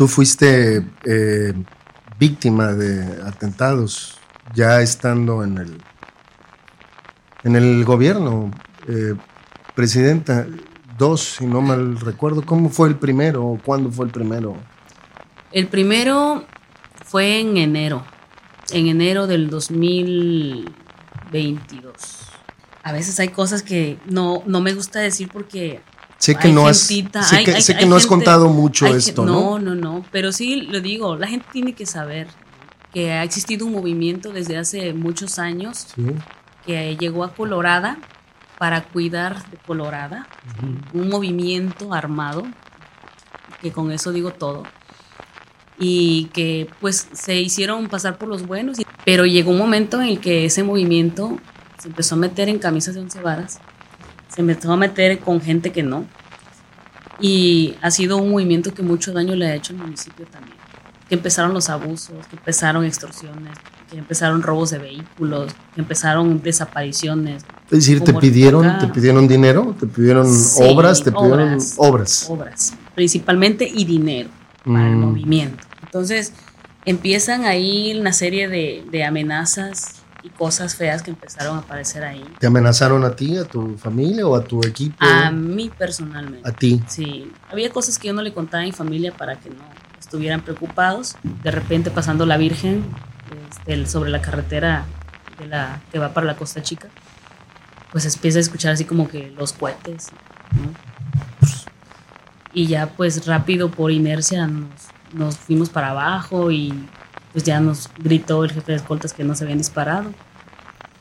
Tú fuiste eh, víctima de atentados ya estando en el, en el gobierno. Eh, presidenta, dos, si no mal recuerdo. ¿Cómo fue el primero o cuándo fue el primero? El primero fue en enero, en enero del 2022. A veces hay cosas que no, no me gusta decir porque Sé que no has, sé que, sé que no has contado mucho esto, ¿no? No, no, no, pero sí lo digo, la gente tiene que saber que ha existido un movimiento desde hace muchos años que llegó a Colorada para cuidar de Colorada, un movimiento armado, que con eso digo todo, y que pues se hicieron pasar por los buenos, pero llegó un momento en el que ese movimiento se empezó a meter en camisas de once varas, se empezó a meter con gente que no, y ha sido un movimiento que mucho daño le ha hecho al municipio también. Que empezaron los abusos, que empezaron extorsiones, que empezaron robos de vehículos, que empezaron desapariciones, es decir, te pidieron, te pidieron dinero, te pidieron obras, te pidieron obras. Obras, principalmente y dinero para el mm. movimiento. Entonces empiezan ahí una serie de, amenazas y cosas feas que empezaron a aparecer ahí. ¿Te amenazaron a ti, a tu familia o a tu equipo? A mí personalmente. ¿A ti? Sí. Había cosas que yo no le contaba a mi familia para que no estuvieran preocupados. De repente pasando la Virgen este, sobre la carretera de la, que va para la Costa Chica pues empieza a escuchar así como que los cohetes, Y ya pues rápido por inercia nos, fuimos para abajo y pues ya nos gritó el jefe de escoltas que no se habían disparado.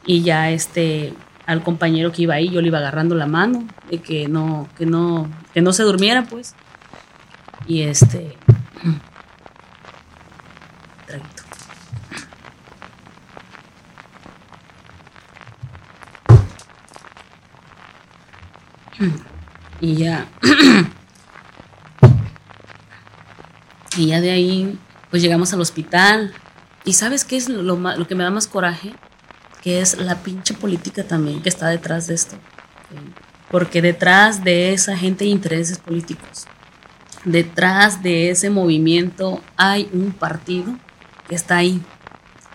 Y ya este al compañero que iba ahí yo le iba agarrando la mano de que no que no que no se durmiera pues. Y este Y ya. y ya de ahí, pues llegamos al hospital. ¿Y sabes qué es lo, lo, que me da más coraje? Que es la pinche política también que está detrás de esto. Porque detrás de esa gente hay intereses políticos. Detrás de ese movimiento hay un partido que está ahí.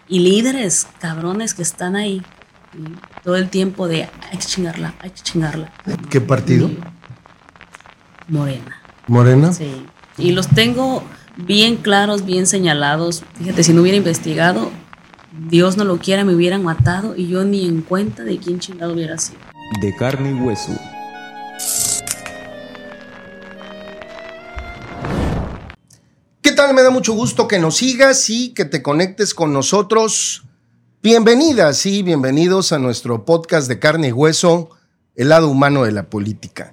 Y líderes cabrones que están ahí todo el tiempo de hay que chingarla, hay que chingarla. ¿Qué partido? Morena. ¿Morena? Sí. Y los tengo bien claros, bien señalados. Fíjate, si no hubiera investigado, Dios no lo quiera, me hubieran matado y yo ni en cuenta de quién chingado hubiera sido. De carne y hueso. ¿Qué tal? Me da mucho gusto que nos sigas y que te conectes con nosotros Bienvenidas y bienvenidos a nuestro podcast de carne y hueso, el lado humano de la política.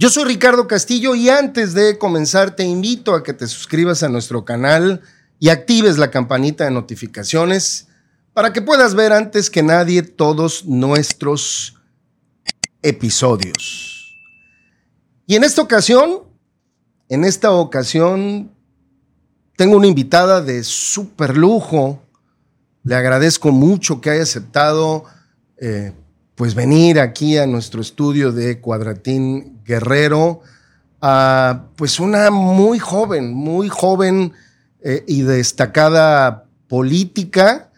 Yo soy Ricardo Castillo y antes de comenzar te invito a que te suscribas a nuestro canal y actives la campanita de notificaciones para que puedas ver antes que nadie todos nuestros episodios. Y en esta ocasión, en esta ocasión, tengo una invitada de súper lujo le agradezco mucho que haya aceptado eh, pues venir aquí a nuestro estudio de Cuadratín Guerrero pues una muy joven, muy joven eh, y destacada política.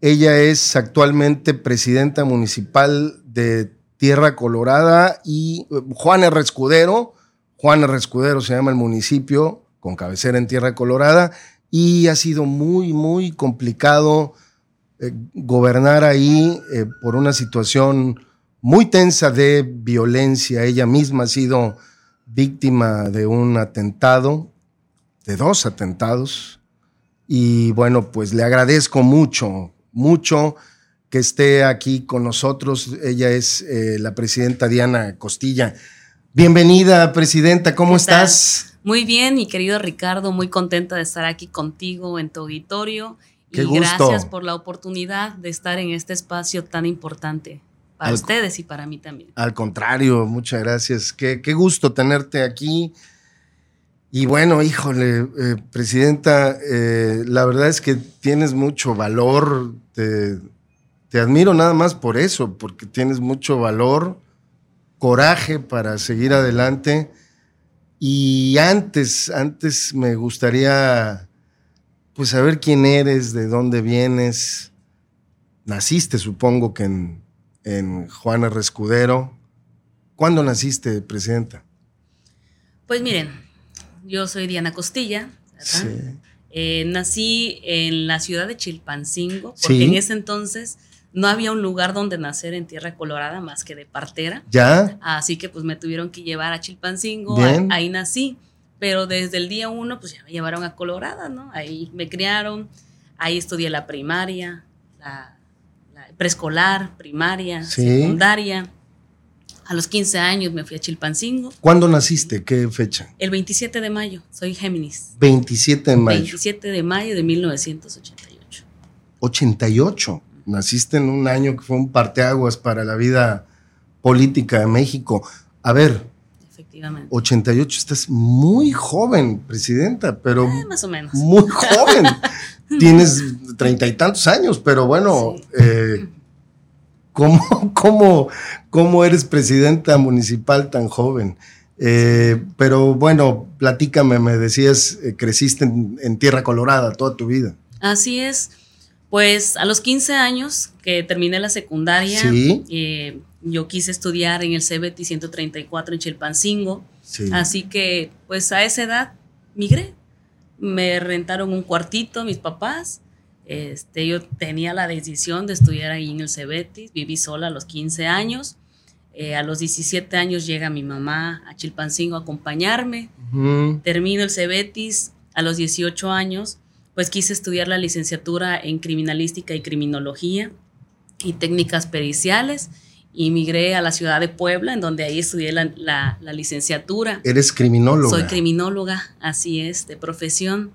Ella es actualmente presidenta municipal de Tierra Colorada y eh, Juan R. Escudero. Juan R. Escudero se llama el municipio con cabecera en Tierra Colorada y ha sido muy, muy complicado eh, gobernar ahí por una situación muy tensa de violencia. Ella misma ha sido víctima de un atentado, de dos atentados. Y bueno, pues le agradezco mucho, mucho que esté aquí con nosotros. Ella es eh, la presidenta Diana Costilla. Bienvenida, presidenta, ¿cómo estás? Muy bien, mi querido Ricardo, muy contenta de estar aquí contigo en tu auditorio. y gracias por la oportunidad de estar en este espacio tan importante para ustedes y para mí también. Al contrario, muchas gracias. Qué, gusto tenerte aquí. Y bueno, híjole, eh, Presidenta, eh, la verdad es que tienes mucho valor. Te, te admiro nada más por eso, porque tienes mucho valor, coraje para seguir adelante Y antes, antes me gustaría pues saber quién eres, de dónde vienes. Naciste, supongo que en, en Juana Rescudero. ¿Cuándo naciste, Presidenta? Pues miren, yo soy Diana Costilla. Sí. Eh, nací en la ciudad de Chilpancingo, porque en ese entonces no había un lugar donde nacer en Tierra Colorada más que de partera. Ya. Así que pues me tuvieron que llevar a Chilpancingo, ahí, nací. Pero desde el día uno pues ya me llevaron a Colorada, ¿no? Ahí me criaron, ahí estudié la primaria, la, preescolar, primaria, secundaria. A los 15 años me fui a Chilpancingo. ¿Cuándo naciste? ¿Qué fecha? El 27 de mayo, soy Géminis. 27 de mayo. 27 de mayo de 1988. 88 naciste en un año que fue un parteaguas para la vida política de México. A ver, Efectivamente. 88, estás muy joven, presidenta, pero... Eh, más o menos. Muy joven. Tienes treinta y tantos años, pero bueno, eh, ¿cómo, cómo, eres presidenta municipal tan joven? Eh, pero bueno, platícame, me decías, creciste en Tierra Colorada toda tu vida. Así es. Pues a los 15 años que terminé la secundaria, eh, yo quise estudiar en el CBT 134 en Chilpancingo. Así que, pues a esa edad migré. Me rentaron un cuartito mis papás. Este, yo tenía la decisión de estudiar ahí en el CBT. Viví sola a los 15 años. Eh, a los 17 años llega mi mamá a Chilpancingo a acompañarme. Termino el CBETIS a los 18 años pues quise estudiar la licenciatura en criminalística y criminología y técnicas periciales y migré a la ciudad de Puebla, en donde ahí estudié la, licenciatura. ¿Eres criminóloga? Soy criminóloga, así es, de profesión.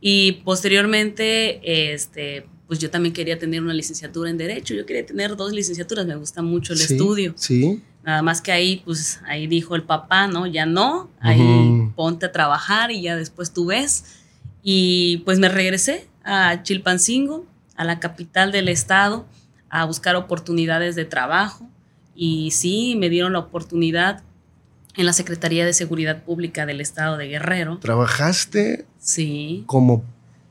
Y posteriormente, este, pues yo también quería tener una licenciatura en Derecho, yo quería tener dos licenciaturas, me gusta mucho el estudio. Sí. Nada más que ahí, pues ahí dijo el papá, ¿no? Ya no, ahí ponte a trabajar y ya después tú ves. Y pues me regresé a Chilpancingo, a la capital del estado, a buscar oportunidades de trabajo. Y sí, me dieron la oportunidad en la Secretaría de Seguridad Pública del Estado de Guerrero. ¿Trabajaste? Sí. Como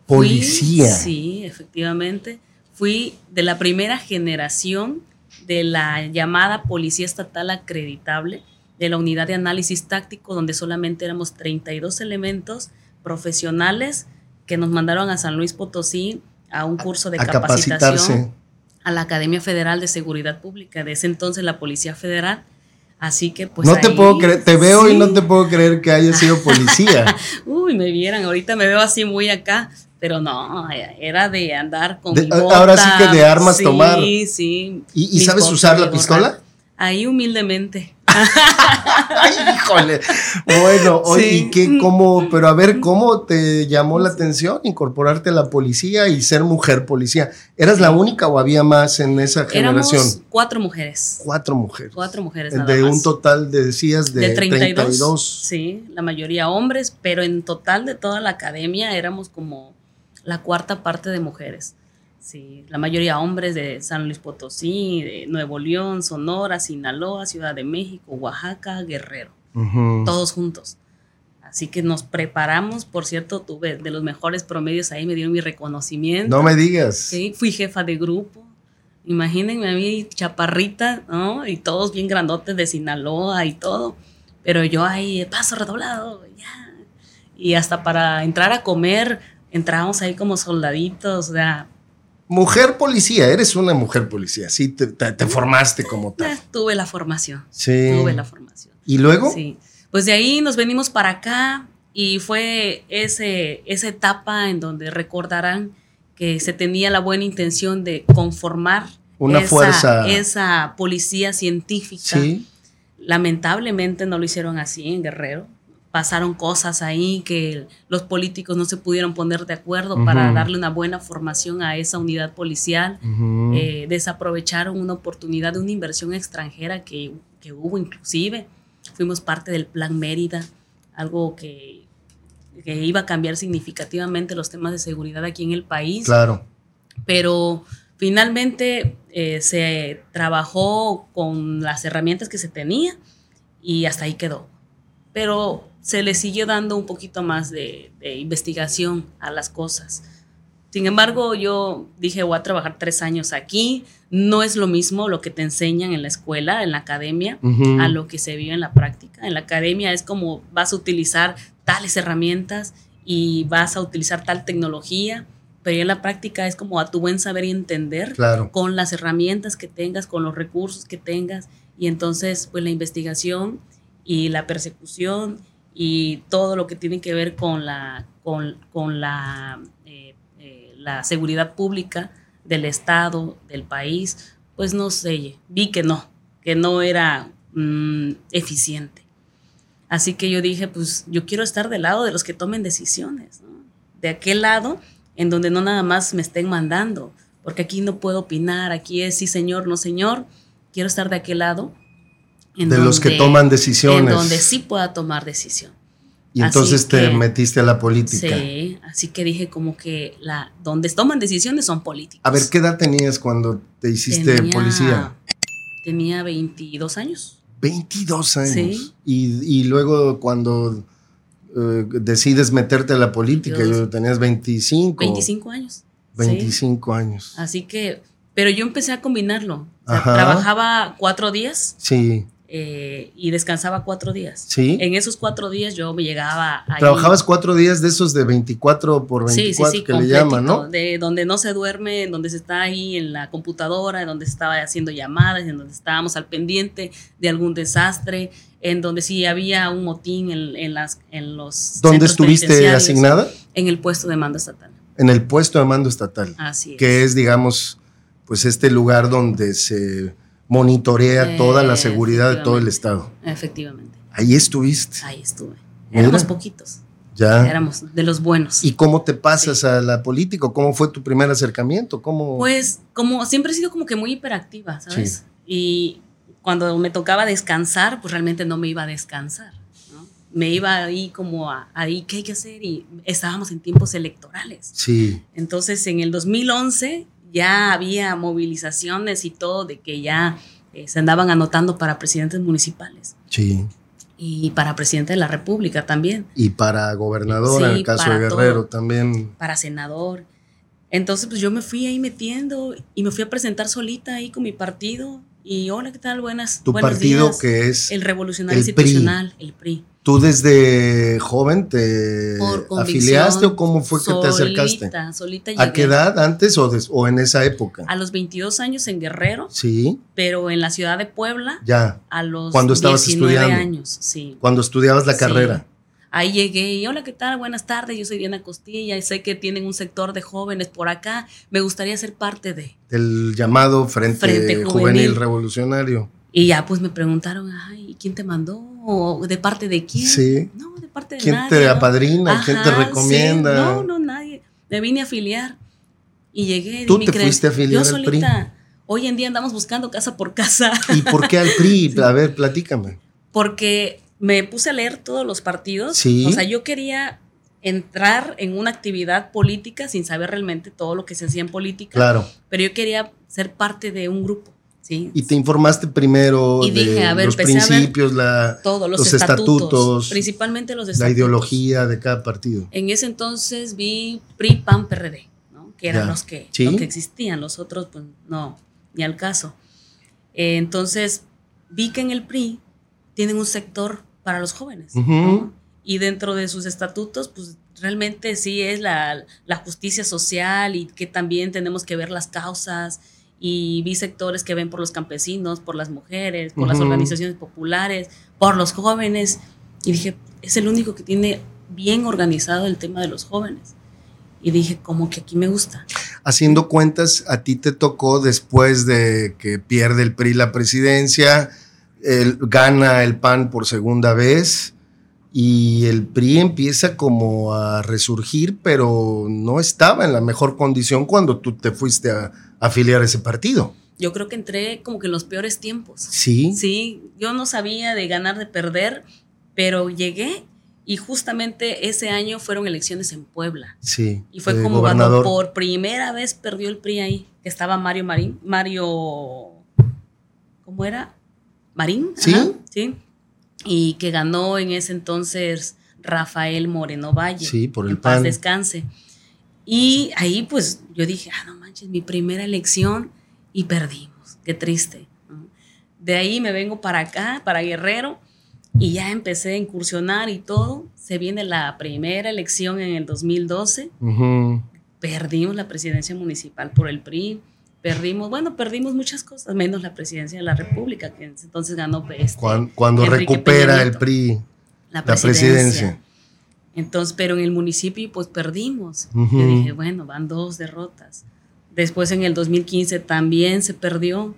policía. sí, efectivamente. Fui de la primera generación de la llamada Policía Estatal Acreditable de la Unidad de Análisis Táctico, donde solamente éramos 32 elementos profesionales que nos mandaron a San Luis Potosí a un curso de capacitación a la Academia Federal de Seguridad Pública, de ese entonces la Policía Federal. Así que pues. No te puedo creer, te veo y no te puedo creer que haya sido policía. Uy, me vieran, ahorita me veo así muy acá, pero no, era de andar con. ahora sí que de armas tomar. Sí, sí. ¿Y, sabes usar la pistola? Ahí humildemente. Híjole. Bueno, ¿y qué, cómo, pero a ver, ¿cómo te llamó la atención incorporarte a la policía y ser mujer policía? ¿Eras la única o había más en esa generación? Éramos cuatro mujeres. Cuatro mujeres. Cuatro mujeres. de un total, de, decías, de, 32. Sí, la mayoría hombres, pero en total de toda la academia éramos como la cuarta parte de mujeres. Sí, la mayoría hombres de San Luis Potosí, de Nuevo León, Sonora, Sinaloa, Ciudad de México, Oaxaca, Guerrero, todos juntos. Así que nos preparamos, por cierto, tuve de los mejores promedios ahí, me dieron mi reconocimiento. No me digas. Sí, fui jefa de grupo. Imagínense a mí, chaparrita, ¿no? Y todos bien grandotes de Sinaloa y todo. Pero yo ahí, paso redoblado, ya. Y hasta para entrar a comer, entrábamos ahí como soldaditos, o sea, Mujer policía, eres una mujer policía, sí, te, formaste como tal. tuve la formación. Sí. Tuve la formación. ¿Y luego? Sí. Pues de ahí nos venimos para acá y fue ese, esa etapa en donde recordarán que se tenía la buena intención de conformar una esa, fuerza. Esa policía científica. Sí. Lamentablemente no lo hicieron así en Guerrero pasaron cosas ahí que los políticos no se pudieron poner de acuerdo para darle una buena formación a esa unidad policial. Eh, desaprovecharon una oportunidad de una inversión extranjera que, que, hubo inclusive. Fuimos parte del Plan Mérida, algo que, que, iba a cambiar significativamente los temas de seguridad aquí en el país. Claro. Pero finalmente eh, se trabajó con las herramientas que se tenía y hasta ahí quedó. Pero se le siguió dando un poquito más de, investigación a las cosas. Sin embargo, yo dije, voy a trabajar tres años aquí. No es lo mismo lo que te enseñan en la escuela, en la academia, a lo que se vive en la práctica. En la academia es como vas a utilizar tales herramientas y vas a utilizar tal tecnología, pero en la práctica es como a tu buen saber y entender con las herramientas que tengas, con los recursos que tengas. Y entonces, pues la investigación y la persecución y todo lo que tiene que ver con la, con, con la, eh, eh, la seguridad pública del Estado, del país, pues no sé, vi que no, que no era mm, eficiente. Así que yo dije, pues yo quiero estar del lado de los que tomen decisiones, de aquel lado en donde no nada más me estén mandando, porque aquí no puedo opinar, aquí es sí señor, no señor, quiero estar de aquel lado de los que toman decisiones. En donde sí pueda tomar decisión. Y entonces te metiste a la política. Sí, así que dije como que la donde toman decisiones son políticos. A ver, ¿qué edad tenías cuando te hiciste policía? Tenía 22 años. 22 años. Sí. Y, luego cuando eh, decides meterte a la política, yo, tenías 25. 25 años. 25 años. Así que, pero yo empecé a combinarlo. trabajaba cuatro días. Sí. Eh, y descansaba cuatro días. Sí. En esos cuatro días yo me llegaba. Trabajabas cuatro días de esos de 24 por 24 que le llaman, ¿no? De donde no se duerme, en donde se está ahí en la computadora, en donde se estaba haciendo llamadas, en donde estábamos al pendiente de algún desastre, en donde sí había un motín en, las, en los. ¿Dónde estuviste asignada? En el puesto de mando estatal. En el puesto de mando estatal. Así es. Que es, digamos, pues este lugar donde se monitorea toda la seguridad de todo el estado. Efectivamente. Ahí estuviste. Ahí estuve. Éramos poquitos. Ya. Éramos de los buenos. ¿Y cómo te pasas a la política? ¿Cómo fue tu primer acercamiento? ¿Cómo? Pues como siempre he sido como que muy hiperactiva, ¿sabes? Y cuando me tocaba descansar, pues realmente no me iba a descansar. ¿no? Me iba ahí como a, ahí, ¿qué hay que hacer? Y estábamos en tiempos electorales. Sí. Entonces, en el 2011 ya había movilizaciones y todo de que ya eh, se andaban anotando para presidentes municipales. Sí. Y para presidente de la República también. Y para gobernador, en el caso de Guerrero también. Para senador. Entonces, pues yo me fui ahí metiendo y me fui a presentar solita ahí con mi partido. Y hola, ¿qué tal? Buenas. ¿Tu partido que es? El Revolucionario Institucional, el PRI. ¿Tú desde joven te afiliaste o cómo fue que te acercaste? Solita ¿A qué edad? ¿Antes o, o, en esa época? A los 22 años en Guerrero. Sí. Pero en la ciudad de Puebla. Ya. A los Cuando estabas 19 estudiando. años, sí. Cuando estudiabas la carrera. Ahí llegué y hola, ¿qué tal? Buenas tardes, yo soy Diana Costilla y sé que tienen un sector de jóvenes por acá. Me gustaría ser parte de... Del llamado Frente, Juvenil Revolucionario. Y ya pues me preguntaron, ay, ¿quién te mandó? ¿O ¿De parte de quién? Sí. No, de parte de ¿Quién nadie. ¿Quién te apadrina? ¿Quién te recomienda? No, no, nadie. Me vine a afiliar y llegué. ¿Tú te fuiste a afiliar Yo al PRI? Hoy en día andamos buscando casa por casa. ¿Y por qué al PRI? A ver, platícame. Porque me puse a leer todos los partidos. Sí. O sea, yo quería entrar en una actividad política sin saber realmente todo lo que se hacía en política. Claro. Pero yo quería ser parte de un grupo. Y te informaste primero de los principios, la, todos los, estatutos, principalmente los estatutos. La ideología de cada partido. En ese entonces vi PRI, PAN, PRD, ¿no? que eran los que, que existían, los otros pues no, ni al caso. Eh, entonces vi que en el PRI tienen un sector para los jóvenes, y dentro de sus estatutos pues realmente sí es la, la justicia social y que también tenemos que ver las causas y vi sectores que ven por los campesinos, por las mujeres, por las organizaciones populares, por los jóvenes. Y dije, es el único que tiene bien organizado el tema de los jóvenes. Y dije, como que aquí me gusta. Haciendo cuentas, a ti te tocó después de que pierde el PRI la presidencia, gana el PAN por segunda vez y el PRI empieza como a resurgir, pero no estaba en la mejor condición cuando tú te fuiste a, afiliar ese partido. Yo creo que entré como que en los peores tiempos. Sí. Sí, yo no sabía de ganar, de perder, pero llegué y justamente ese año fueron elecciones en Puebla. Sí. Y fue como cuando por primera vez perdió el PRI ahí, que estaba Mario Marín, Mario, ¿cómo era? Marín. Sí. sí. y que ganó en ese entonces Rafael Moreno Valle. Sí, por el en paz PAN. descanse. Y ahí pues yo dije, ah, no manches, mi primera elección y perdimos. Qué triste. ¿no? De ahí me vengo para acá, para Guerrero, y ya empecé a incursionar y todo. Se viene la primera elección en el 2012. Ujú. Perdimos la presidencia municipal por el PRI. Perdimos, bueno, perdimos muchas cosas, menos la presidencia de la República, que entonces ganó este, Cuan- Cuando, Enrique recupera el. PRI la la presidencia. Entonces, pero en el municipio pues perdimos. Ujú. Yo dije, bueno, van dos derrotas. Después en el 2015 también se perdió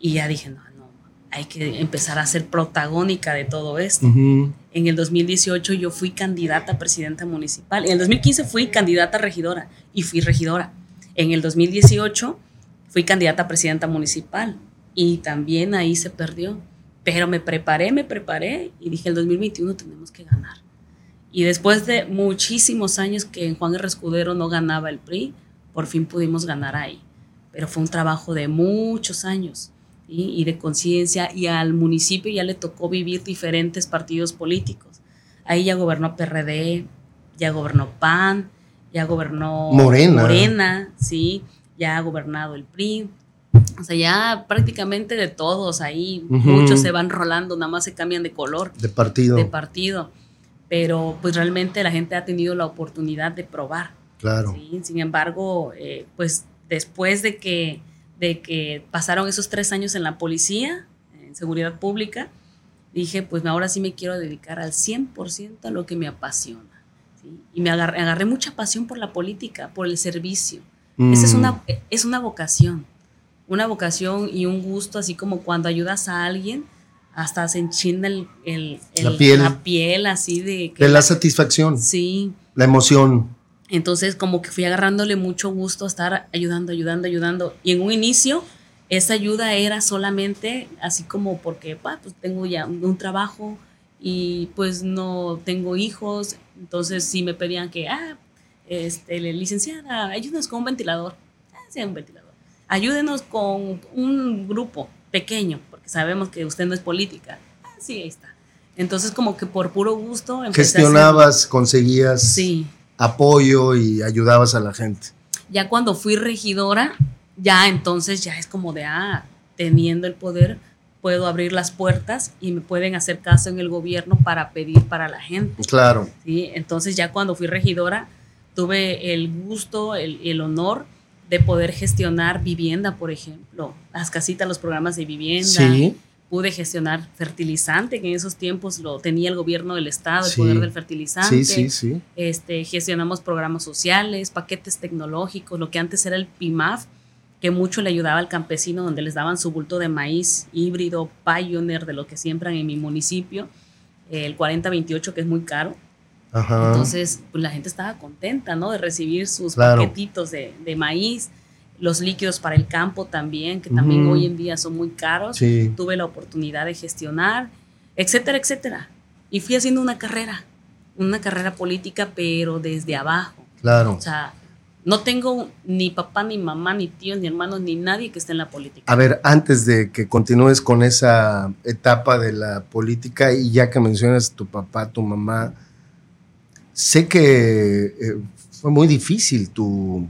y ya dije, no, no, hay que empezar a ser protagónica de todo esto. Ujú. En el 2018 yo fui candidata a presidenta municipal. En el 2015 fui candidata a regidora y fui regidora. En el 2018 fui candidata a presidenta municipal y también ahí se perdió. Pero me preparé, me preparé y dije, el 2021 tenemos que ganar. Y después de muchísimos años que en Juan R. Escudero no ganaba el PRI, por fin pudimos ganar ahí. Pero fue un trabajo de muchos años ¿sí? y de conciencia y al municipio ya le tocó vivir diferentes partidos políticos. Ahí ya gobernó PRD, ya gobernó PAN, ya gobernó Morena. Morena, sí, ya ha gobernado el PRI. O sea, ya prácticamente de todos ahí, muchos se van rolando, nada más se cambian de color De partido. de partido. Pero pues realmente la gente ha tenido la oportunidad de probar. Claro. ¿sí? Sin embargo, eh, pues después de que, de que pasaron esos tres años en la policía, en seguridad pública, dije, pues ahora sí me quiero dedicar al 100% a lo que me apasiona. ¿sí? Y me agarré, agarré mucha pasión por la política, por el servicio. Esa es Mm. una, es una vocación, una vocación y un gusto, así como cuando ayudas a alguien, hasta se enchina el, el- La el- piel. la piel así de que De la satisfacción, Sí, la emoción. Entonces como que fui agarrándole mucho gusto a estar ayudando, ayudando, ayudando. Y en un inicio esa ayuda era solamente así como porque pues tengo ya un, un trabajo y pues no tengo hijos. Entonces sí me pedían que, ah, este, licenciada, ayúdenos con un ventilador. Ah, sí, un ventilador. Ayúdenos con un grupo pequeño, porque sabemos que usted no es política. Ah, sí, ahí está. Entonces como que por puro gusto empecé a hacer- Gestionabas, conseguías Sí. Apoyo y ayudabas a la gente. Ya cuando fui regidora, ya entonces ya es como de, ah, teniendo el poder, puedo abrir las puertas y me pueden hacer caso en el gobierno para pedir para la gente. Claro. ¿sí? Entonces ya cuando fui regidora, tuve el gusto, el, el honor de poder gestionar vivienda, por ejemplo, las casitas, los programas de vivienda. Sí. Pude gestionar fertilizante, que en esos tiempos lo tenía el gobierno del estado, el Sí. poder del fertilizante Sí, sí, sí. este, gestionamos programas sociales, paquetes tecnológicos, lo que antes era el PIMAF, que mucho le ayudaba al campesino, donde les daban su bulto de maíz híbrido, Pioneer, de lo que siembran en mi municipio, el 4028, que es muy caro. Ajá. Entonces, pues la gente estaba contenta, ¿no? De recibir sus Claro. paquetitos de, de maíz, los líquidos para el campo también, que también hoy en día son muy caros sí. tuve la oportunidad de gestionar, etcétera, etcétera. Y fui haciendo una carrera, una carrera política, pero desde abajo. Claro. O sea, no tengo ni papá, ni mamá, ni tíos, ni hermanos, ni nadie que esté en la política. A ver, antes de que continúes con esa etapa de la política y ya que mencionas tu papá, tu mamá, sé que eh, fue muy difícil tu,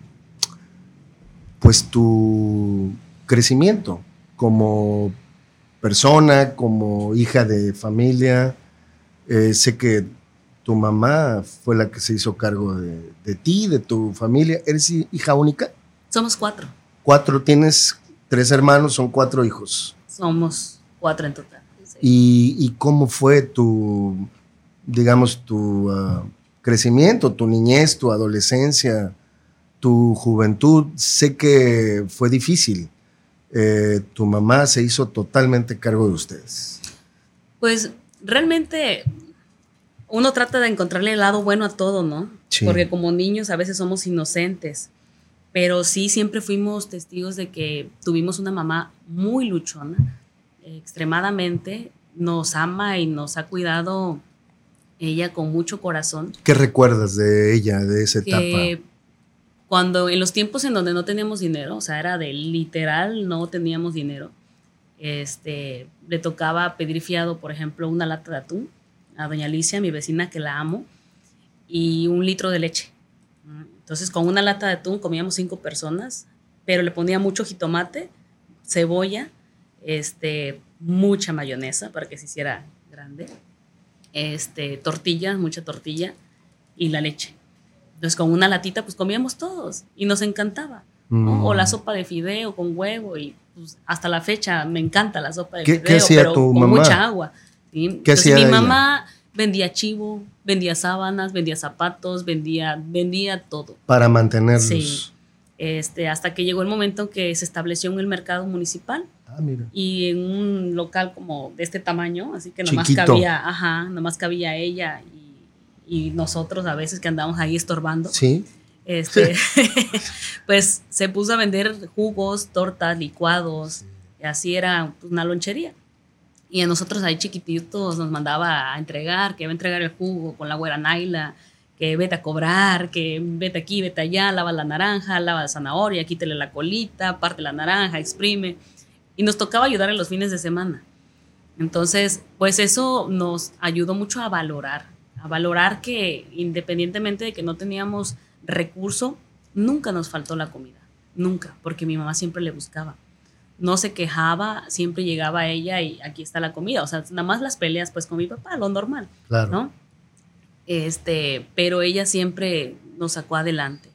pues tu crecimiento como persona, como hija de familia. Eh, sé que tu mamá fue la que se hizo cargo de, de ti, de tu familia. ¿Eres hi- hija única? Somos cuatro. Cuatro, tienes tres hermanos, son cuatro hijos. Somos cuatro en total. Sí. ¿Y, y cómo fue tu, digamos, tu ah, crecimiento, tu niñez, tu adolescencia, tu juventud? Sé que fue difícil. Eh, tu mamá se hizo totalmente cargo de ustedes. Pues realmente uno trata de encontrarle el lado bueno a todo, ¿no? Sí. Porque como niños a veces somos inocentes, pero sí siempre fuimos testigos de que tuvimos una mamá muy luchona, extremadamente, nos ama y nos ha cuidado ella con mucho corazón. ¿Qué recuerdas de ella, de esa etapa? Cuando en los tiempos en donde no teníamos dinero, o sea, era de literal, no teníamos dinero, este, le tocaba pedir fiado, por ejemplo, una lata de atún a doña Alicia, mi vecina que la amo, y un litro de leche. Entonces, con una lata de atún comíamos cinco personas, pero le ponía mucho jitomate, cebolla, este, mucha mayonesa para que se hiciera grande, este, tortillas, mucha tortilla y la leche. Entonces, con una latita, pues comíamos todos y nos encantaba. O la mm. sopa de fideo con huevo y pues, hasta la fecha me encanta la sopa de fideo, pero con mucha agua. Entonces, mi mamá vendía chivo, vendía sábanas, vendía zapatos, vendía, vendía todo. Para mantenerlos. Sí. Este, hasta que llegó el momento en que se estableció en el mercado municipal. Ah, mira. Y en un local como de este tamaño, así que nomás cabía, ajá, nomás cabía ella y, y, nosotros a veces que andamos ahí estorbando. Sí. Este, pues se puso a vender jugos, tortas, licuados, y así era pues, una lonchería. Y a nosotros ahí chiquititos nos mandaba a entregar, que iba a entregar el jugo con la güera Naila, que vete a cobrar, que vete aquí, vete allá, lava la naranja, lava la zanahoria, quítele la colita, parte la naranja, exprime. Y nos tocaba ayudar en los fines de semana. Entonces, pues eso nos ayudó mucho a valorar, a valorar que independientemente de que no teníamos recurso, nunca nos faltó la comida, nunca, porque mi mamá siempre le buscaba. No se quejaba, siempre llegaba ella y aquí está la comida. O sea, nada más las peleas pues con mi papá, lo normal, claro. ¿no? Este, pero ella siempre nos sacó adelante.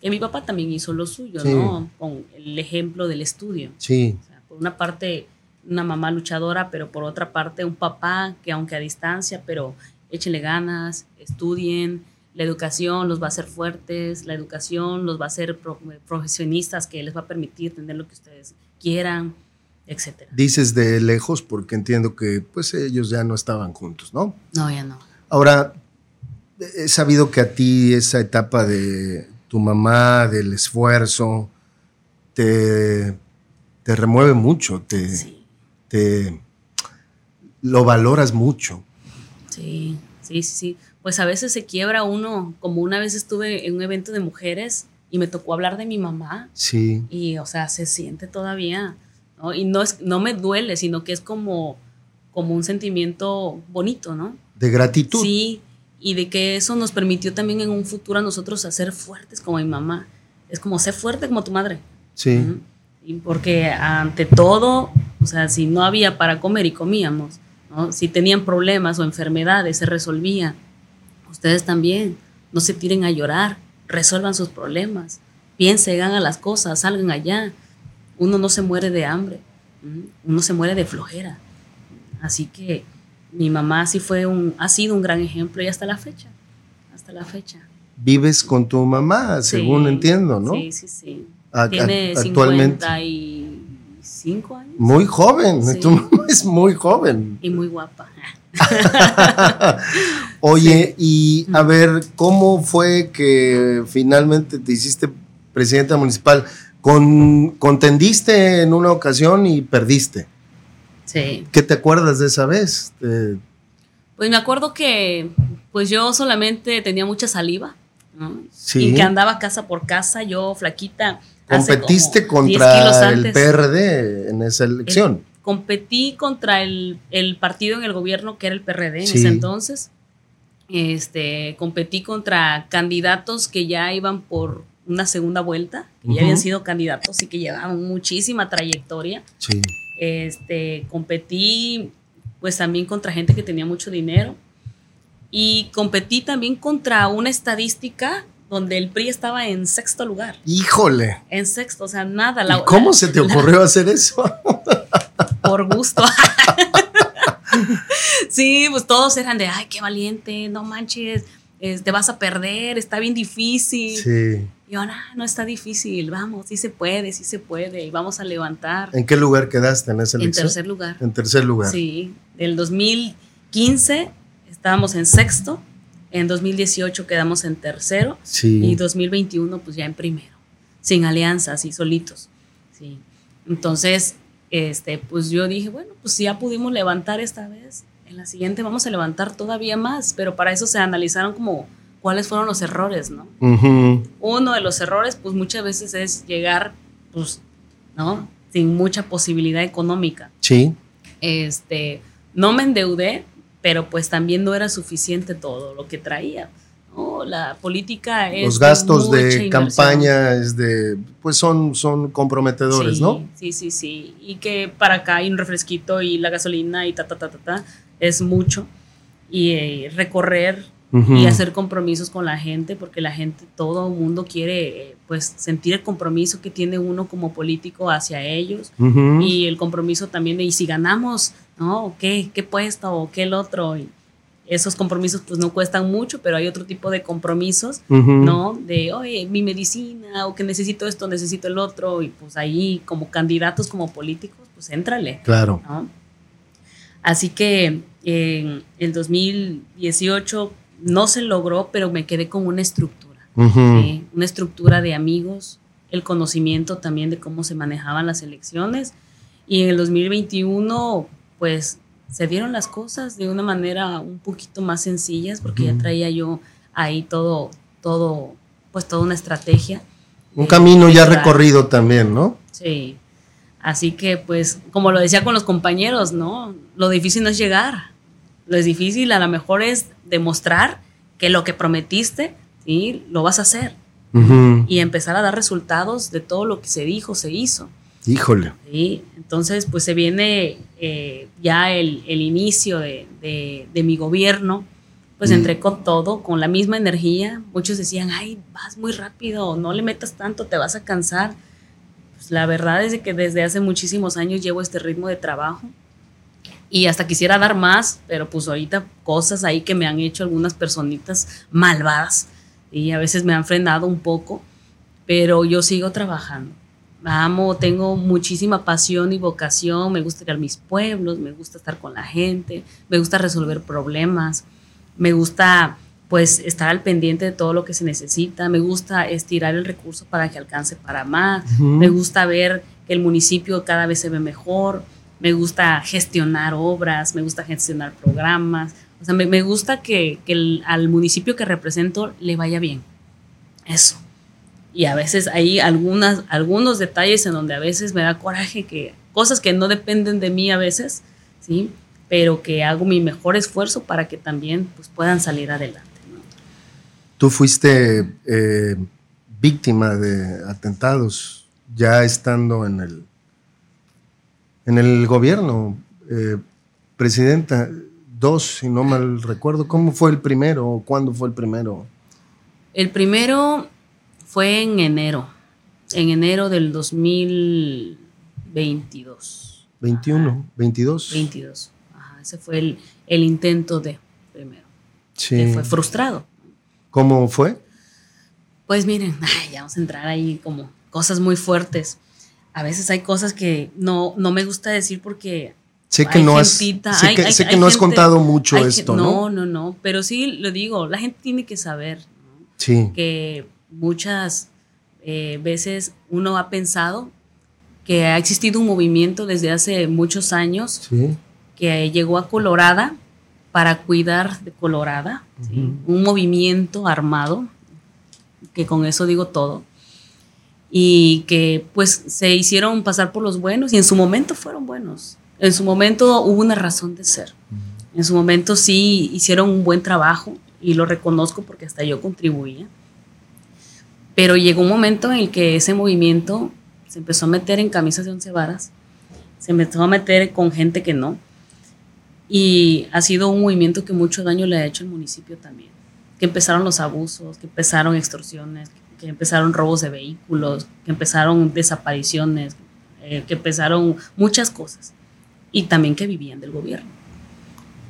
Y mi papá también hizo lo suyo, ¿no? Con el ejemplo del estudio. Sí. por una parte, una mamá luchadora, pero por otra parte, un papá que aunque a distancia, pero échenle ganas, estudien, la educación los va a hacer fuertes, la educación los va a hacer profesionistas que les va a permitir tener lo que ustedes quieran, etcétera. Dices de lejos porque entiendo que pues ellos ya no estaban juntos, ¿no? No, ya no. Ahora, he sabido que a ti esa etapa de tu mamá, del esfuerzo, te, te remueve mucho, te, te lo valoras mucho. Sí, sí, sí pues a veces se quiebra uno, como una vez estuve en un evento de mujeres y me tocó hablar de mi mamá. Sí. Y, o sea, se siente todavía, ¿no? Y no, es, no me duele, sino que es como, como un sentimiento bonito, ¿no? De gratitud. Sí, y de que eso nos permitió también en un futuro a nosotros hacer fuertes como mi mamá. Es como ser fuerte como tu madre. Sí. Y porque ante todo, o sea, si no había para comer y comíamos, ¿no? si tenían problemas o enfermedades, se resolvían Ustedes también, no se tiren a llorar, resuelvan sus problemas, piensen, hagan las cosas, salgan allá. Uno no se muere de hambre, uno se muere de flojera. Así que mi mamá sí fue un, ha sido un gran ejemplo y hasta la fecha, hasta la fecha. Vives con tu mamá, según entiendo, ¿no? Sí, sí, sí. Tiene actualmente. 55 años. Muy joven, tu mamá es muy joven. Y muy guapa. Oye, y a ver, ¿cómo fue que finalmente te hiciste presidenta municipal? Con, contendiste en una ocasión y perdiste. Sí. ¿Qué te acuerdas de esa vez? Pues me acuerdo que pues yo solamente tenía mucha saliva, Sí. Y que andaba casa por casa, yo flaquita. Competiste contra el PRD en esa elección competí contra el, partido en el gobierno que era el PRD en ese entonces. Este, competí contra candidatos que ya iban por una segunda vuelta, que ya habían sido candidatos y que llevaban muchísima trayectoria. Sí. Este, competí pues también contra gente que tenía mucho dinero y competí también contra una estadística donde el PRI estaba en sexto lugar. Híjole. En sexto, o sea, nada. ¿Y ¿Cómo se te ocurrió hacer eso? por gusto. sí, pues todos eran de, ay, qué valiente, no manches, te vas a perder, está bien difícil. Sí. Y yo, no, no está difícil, vamos, sí se puede, sí se puede, y vamos a levantar. ¿En qué lugar quedaste en elección? En tercer lugar. En tercer lugar. Sí, del 2015 estábamos en sexto, en 2018 quedamos en tercero, sí. y 2021 pues ya en primero, sin alianzas y solitos. Sí. Entonces, este, pues yo dije, bueno, pues si ya pudimos levantar esta vez, en la siguiente vamos a levantar todavía más, pero para eso se analizaron como cuáles fueron los errores, ¿no? Uno de los errores, pues muchas veces es llegar, pues, ¿no? sin mucha posibilidad económica. Sí. Este, no me endeudé, pero pues también no era suficiente todo lo que traía. ¿no? La política es. Los gastos de, campaña es de, pues son, son comprometedores, ¿no? Sí, sí, sí. Y que para acá hay un refresquito y la gasolina y ta, ta, ta, ta, ta, es mucho. Y eh, recorrer y hacer compromisos con la gente, porque la gente, todo el mundo quiere eh, pues sentir el compromiso que tiene uno como político hacia ellos y el compromiso también de, y si ganamos, ¿no? ¿Qué, qué puesto o qué el otro? Y esos compromisos pues no cuestan mucho, pero hay otro tipo de compromisos, ¿no? De, oye, mi medicina o que necesito esto, necesito el otro y pues ahí como candidatos, como políticos, pues éntrale. Claro. Así que en el 2018 no se logró, pero me quedé con una estructura, una estructura de amigos, el conocimiento también de cómo se manejaban las elecciones. Y en el 2021, pues se dieron las cosas de una manera un poquito más sencillas, porque ya traía yo ahí todo, todo, pues toda una estrategia. Un camino ya recorrido también, ¿no? Sí. Así que, pues, como lo decía con los compañeros, ¿no? Lo difícil no es llegar, lo es difícil a lo mejor es demostrar que lo que prometiste, ¿sí? Lo vas a hacer. Y empezar a dar resultados de todo lo que se dijo, se hizo. Híjole. ¿sí? Entonces, pues se viene eh, ya el, inicio de, mi gobierno. Pues entré con todo, con la misma energía. Muchos decían, ay, vas muy rápido, no le metas tanto, te vas a cansar. Pues la verdad es que desde hace muchísimos años llevo este ritmo de trabajo y hasta quisiera dar más, pero pues ahorita cosas ahí que me han hecho algunas personitas malvadas y a veces me han frenado un poco, pero yo sigo trabajando. Amo, tengo muchísima pasión y vocación, me gusta ir a mis pueblos, me gusta estar con la gente, me gusta resolver problemas, me gusta pues estar al pendiente de todo lo que se necesita, me gusta estirar el recurso para que alcance para más, me gusta ver que el municipio cada vez se ve mejor, me gusta gestionar obras, me gusta gestionar programas, o sea, me, gusta que, al municipio que represento le vaya bien. Eso. Y a veces hay algunas, algunos detalles en donde a veces me da coraje que cosas que no dependen de mí a veces, ¿sí? Pero que hago mi mejor esfuerzo para que también pues, puedan salir adelante. Tú fuiste eh, víctima de atentados ya estando en el, en el gobierno, eh, presidenta, dos, si no mal recuerdo. ¿Cómo fue el primero o cuándo fue el primero? El primero fue en enero, en enero del 2022. 21, 22. 22. Ajá, ese fue el, intento de primero. Sí. fue frustrado. ¿Cómo fue? Pues miren, ya vamos a entrar ahí como cosas muy fuertes a veces hay cosas que no, no me gusta decir porque Sé que, no, has, sé que, no has contado mucho esto, ¿no? No, no, no, pero sí lo digo, la gente tiene que saber que muchas eh, veces uno ha pensado que ha existido un movimiento desde hace muchos años que llegó a Colorada para cuidar de Colorada, un movimiento armado, que con eso digo todo, y que pues se hicieron pasar por los buenos y en su momento fueron buenos. En su momento hubo una razón de ser. En su momento sí hicieron un buen trabajo y lo reconozco porque hasta yo contribuía. Pero llegó un momento en el que ese movimiento se empezó a meter en camisas de once varas, se empezó a meter con gente que no. Y ha sido un movimiento que mucho daño le ha hecho al municipio también. Que empezaron los abusos, que empezaron extorsiones, que empezaron robos de vehículos, que empezaron desapariciones, eh, que empezaron muchas cosas. Y también que vivían del gobierno.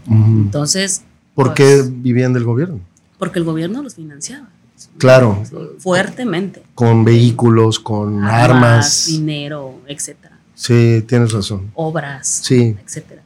Entonces... ¿Por qué pues, vivían del gobierno? Porque el gobierno los financiaba. Claro. fuertemente. Con vehículos, con armas, dinero, etcétera. Sí, tienes razón. Obras, sí. etcétera.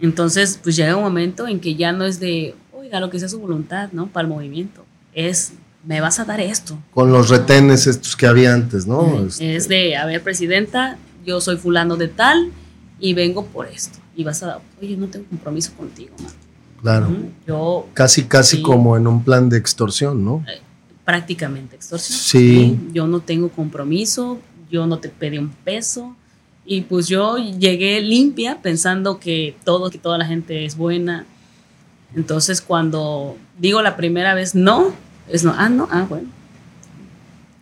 Entonces, pues llega un momento en que ya no es de, oiga, lo que sea su voluntad, ¿no? Para el movimiento. Es me vas a dar esto. Con los retenes estos que había antes, ¿no? Este, es de, a ver, presidenta, yo soy fulano de tal y vengo por esto. Y vas a, dar, oye, no tengo compromiso contigo, man. Claro. Yo, casi, casi como en un plan de extorsión, ¿no? Eh, prácticamente extorsión. Sí. Yo no tengo compromiso, yo no te pedí un peso Y pues yo llegué limpia pensando que todo, que toda la gente es buena. Entonces cuando digo la primera vez no, es no, ah, no, ah, bueno.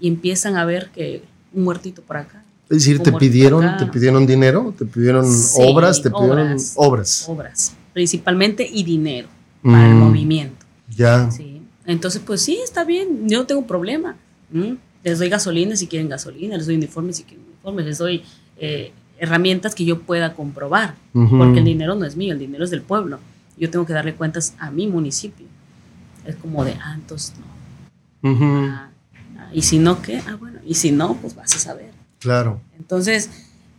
Y empiezan a ver que un muertito por acá. Es decir, te pidieron, te pidieron dinero, te pidieron obras, te pidieron obras. Obras, principalmente y dinero para el mm, movimiento. Ya. Sí. Entonces, pues sí, está bien, yo no tengo problema. Les doy gasolina si quieren gasolina, les doy uniformes si quieren uniformes, les doy eh, herramientas que yo pueda comprobar, porque el dinero no es mío, el dinero es del pueblo. Yo tengo que darle cuentas a mi municipio. Es como de, ah, entonces no. Ah, ah, y si no, ¿qué? Ah, bueno, y si no, pues vas a saber. Claro. Entonces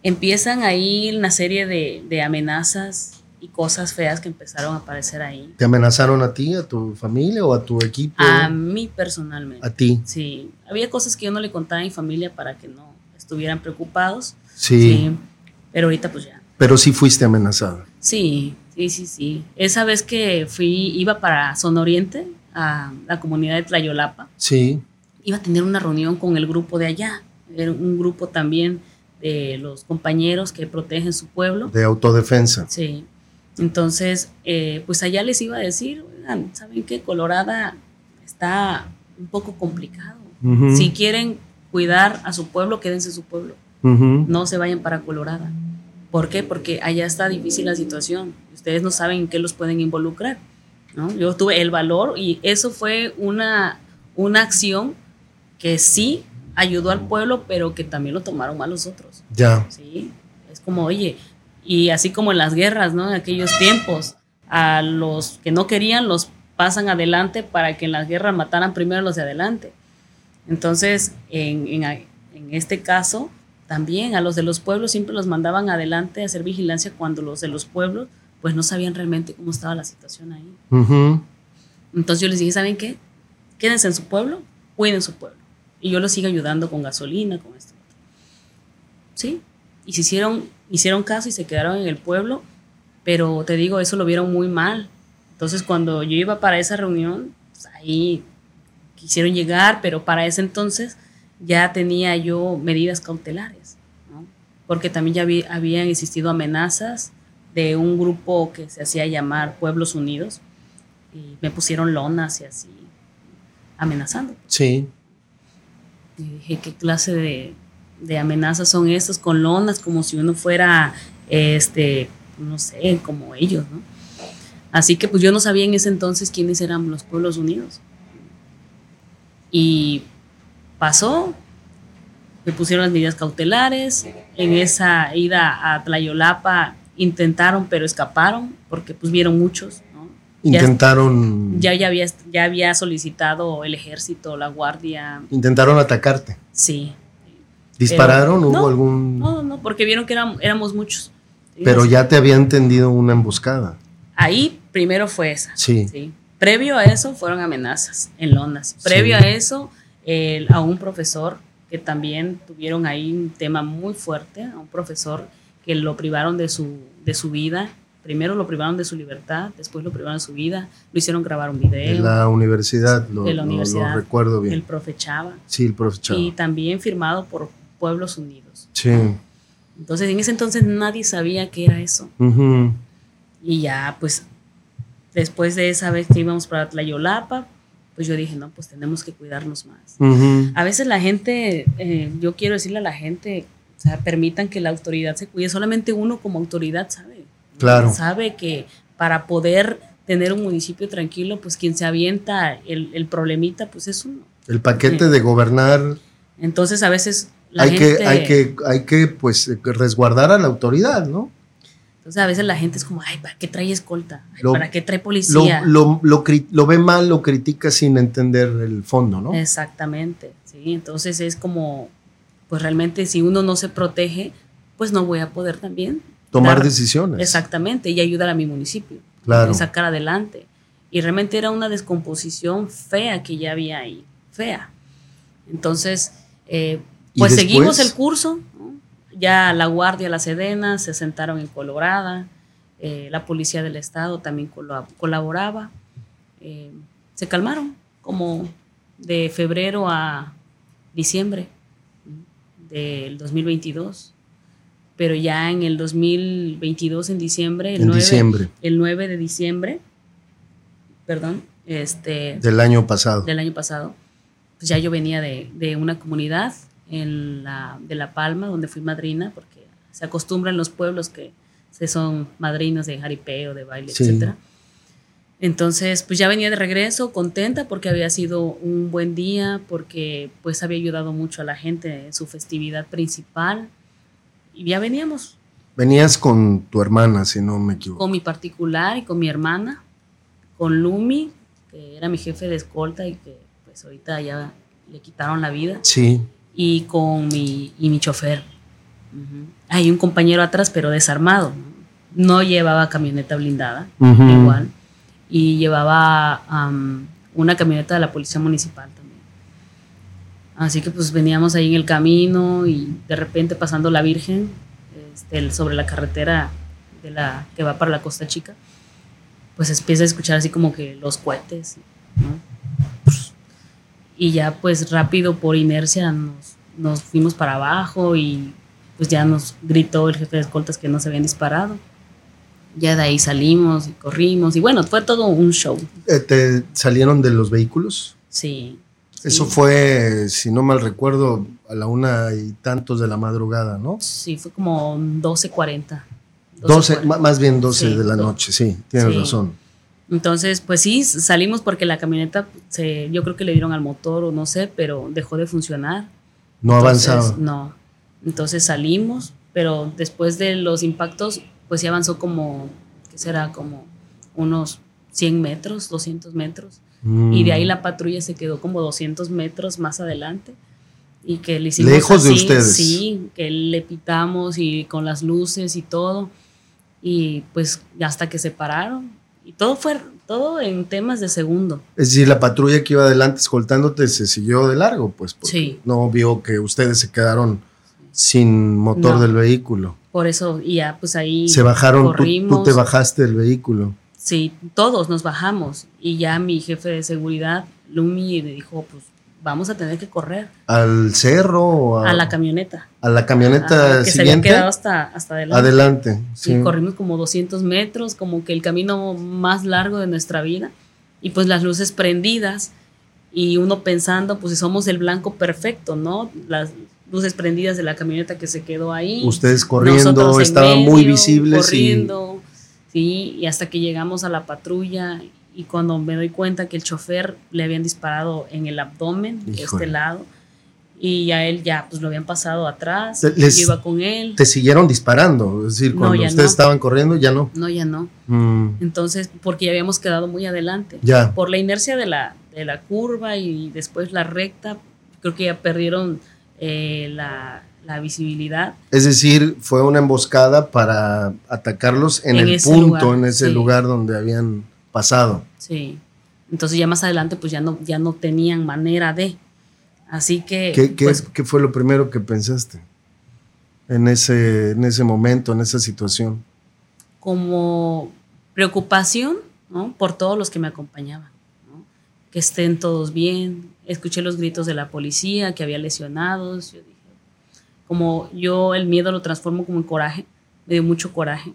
empiezan ahí una serie de, de amenazas y cosas feas que empezaron a aparecer ahí. ¿Te amenazaron a ti, a tu familia o a tu equipo? A mí personalmente. ¿A ti? Sí. Había cosas que yo no le contaba a mi familia para que no estuvieran preocupados. Sí. Pero ahorita pues ya. Pero sí fuiste amenazada. Sí, sí, sí, sí. Esa vez que fui, iba para Sonoriente, a la comunidad de Tlayolapa. Sí. Iba a tener una reunión con el grupo de allá. Era un grupo también de los compañeros que protegen su pueblo. De autodefensa. Sí. Entonces, eh, pues allá les iba a decir, oigan, ¿saben qué? Colorada está un poco complicado. Si quieren cuidar a su pueblo, quédense en su pueblo. No se vayan para Colorada. ¿Por qué? Porque allá está difícil la situación. Ustedes no saben en qué los pueden involucrar. ¿No? Yo tuve el valor y eso fue una, una acción que sí ayudó al pueblo, pero que también lo tomaron mal los otros. Ya. Sí. Es como, oye, y así como en las guerras, ¿no? En aquellos tiempos, a los que no querían los pasan adelante para que en las guerras mataran primero a los de adelante. Entonces, en, en, este caso, también a los de los pueblos siempre los mandaban adelante a hacer vigilancia cuando los de los pueblos pues no sabían realmente cómo estaba la situación ahí. Entonces yo les dije, ¿saben qué? Quédense en su pueblo, cuiden su pueblo. Y yo los sigo ayudando con gasolina, con esto. ¿Sí? Y se hicieron hicieron caso y se quedaron en el pueblo, pero te digo, eso lo vieron muy mal. Entonces cuando yo iba para esa reunión, pues, ahí quisieron llegar, pero para ese entonces ya tenía yo medidas cautelares, porque también ya habían existido amenazas de un grupo que se hacía llamar Pueblos Unidos y me pusieron lonas y así, amenazando. Sí. Y dije, ¿qué clase de, de amenazas son estos con lonas, como si uno fuera, este, no sé, como ellos, ¿no? Así que pues yo no sabía en ese entonces quiénes eran los pueblos unidos. Y pasó, me pusieron las medidas cautelares, en esa ida a Tlayolapa intentaron, pero escaparon, porque pues vieron muchos, ¿no? Intentaron... Ya, ya, había, ya había solicitado el ejército, la guardia. Intentaron atacarte. Sí, ¿Dispararon? ¿Hubo algún...? No, no, porque vieron que éramos, muchos. Pero ya te habían tendido una emboscada. Ahí primero fue esa. Sí. Previo a eso fueron amenazas en Londres. Previo a eso, a un profesor que también tuvieron ahí un tema muy fuerte, a un profesor que lo privaron de su, de su vida. Primero lo privaron de su libertad, después lo privaron de su vida, lo hicieron grabar un video. De la universidad, lo, de la universidad, recuerdo bien. El profe Chava. Sí, el profe Chava. Y también firmado por Pueblos Unidos. Sí. Entonces, en ese entonces nadie sabía qué era eso. Y ya, pues, después de esa vez que íbamos para Tlayolapa, pues yo dije, no, pues tenemos que cuidarnos más. A veces la gente, eh, yo quiero decirle a la gente, sea, permitan que la autoridad se cuide. Solamente uno como autoridad sabe. Claro. Sabe que para poder tener un municipio tranquilo, pues quien se avienta el, el problemita, pues es uno. El paquete de gobernar. Entonces a veces hay, que, hay, que, hay que, pues, resguardar a la autoridad, ¿no? Entonces a veces la gente es como, ay, ¿para qué trae escolta? ¿Para qué trae policía? Lo, lo, lo, ve mal, lo critica sin entender el fondo, ¿no? Exactamente, sí. Entonces es como, pues realmente si uno no se protege, pues no voy a poder también tomar decisiones. Exactamente, y ayudar a mi municipio. Claro. Y sacar adelante. Y realmente era una descomposición fea que ya había ahí, fea. Entonces, eh, pues seguimos el curso, ya la Guardia, la Sedena se sentaron en Colorada, eh, la Policía del Estado también colaboraba, eh, se calmaron como de febrero a diciembre del 2022. pero ya en el 2022, en diciembre, el, En 9, diciembre. el 9 de diciembre, perdón, este, Del año pasado. del año pasado, pues ya yo venía de, de una comunidad en la, de La Palma, donde fui madrina, porque se acostumbra en los pueblos que se son madrinos de jaripeo, de baile, Sí. etcétera. Entonces, pues ya venía de regreso, contenta porque había sido un buen día, porque pues había ayudado mucho a la gente en su festividad principal. Y ya veníamos Venías con tu hermana, si no me equivoco. con mi particular y con mi hermana, con Lumi, que era mi jefe de escolta y que pues ahorita ya le quitaron la vida, Sí. y con mi, y mi chofer. Hay un compañero atrás, pero desarmado. No llevaba camioneta blindada, igual, y llevaba am, una camioneta de la policía municipal también. Así que pues veníamos ahí en el camino y de repente pasando la Virgen este, sobre la carretera de la que va para la Costa Chica, pues empieza a escuchar así como que los cohetes, ¿no? Y ya pues rápido por inercia nos, nos fuimos para abajo y pues ya nos gritó el jefe de escoltas que no se habían disparado. Ya de ahí salimos y corrimos y bueno, fue todo un show. Eh, ¿Te salieron de los vehículos? Sí. Eso sí. fue, si no mal recuerdo, a la una y tantos de la madrugada, ¿no? Sí, fue como 12.40. 12, 12:40. ma- más bien 12 Sí, de la noche, sí, tienes Sí. razón. Entonces, pues sí, salimos porque la camioneta, se, yo creo que le dieron al motor o no sé, pero dejó de funcionar. No Entonces, avanzaba. No. Entonces salimos, pero después de los impactos, pues sí avanzó como, ¿qué será? Como unos 100 metros, 200 metros. Mm. Y de ahí la patrulla se quedó como 200 metros más adelante. Y que le hicimos Lejos de así, ustedes. Sí, que le pitamos y con las luces y todo. Y pues hasta que se pararon. Y todo fue, todo en temas de segundo. Es decir, la patrulla que iba adelante escoltándote se siguió de largo, pues, porque Sí. no vio que ustedes se quedaron sin motor No. del vehículo. Por eso, y ya pues ahí Se bajaron, tú- tú, corrimos. te bajaste del vehículo. Sí, todos nos bajamos. Y ya mi jefe de seguridad, Lumi, me dijo, pues vamos a tener que correr ¿Al cerro o a, a la camioneta. a la camioneta Ajá, que se había siguiente? quedado hasta, hasta adelante. Adelante. sí. Y corrimos como 200 metros, como que el camino más largo de nuestra vida. Y pues las luces prendidas. Y uno pensando, pues somos el blanco perfecto, ¿no? Las luces prendidas de la camioneta que se quedó ahí. Ustedes corriendo, estaban muy medio, visibles y Corriendo, sí, y hasta que llegamos a la patrulla. Y cuando me doy cuenta que el chofer le habían disparado en el abdomen, de Híjole. este lado. Y a él ya, pues lo habían pasado atrás. Les- yo iba con él. te siguieron disparando. Es decir, No, cuando ya ustedes no. estaban corriendo, ya no. No, ya no. Mm, Entonces, porque ya habíamos quedado muy adelante. ya. Por la inercia de la, de la curva y después la recta, creo que ya perdieron eh, la, la visibilidad. Es decir, fue una emboscada para atacarlos en, En el punto, lugar, en ese sí. lugar donde habían pasado. Sí. Entonces ya más adelante pues ya no, ya no tenían manera de. Así que ¿Qué, qué- pues, qué fue lo primero que pensaste en ese, en ese momento, en esa situación? como preocupación ¿no? por todos los que me acompañaban. Que estén todos bien. Escuché los gritos de la policía, que había lesionados. Yo dije, como yo el miedo lo transformo como en coraje, me dio mucho coraje.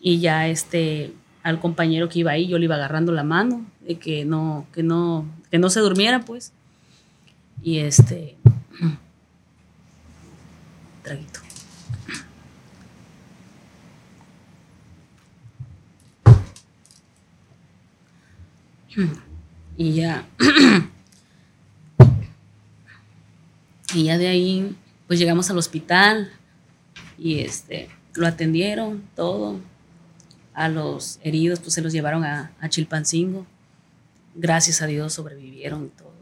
Y ya este al compañero que iba ahí, yo le iba agarrando la mano, de que no, que no, que no se durmiera, pues. Y este traguito. Y ya. y ya de ahí, pues llegamos al hospital y este, lo atendieron, todo. A los heridos, pues se los llevaron a, Chilpancingo. Gracias a Dios sobrevivieron y todo.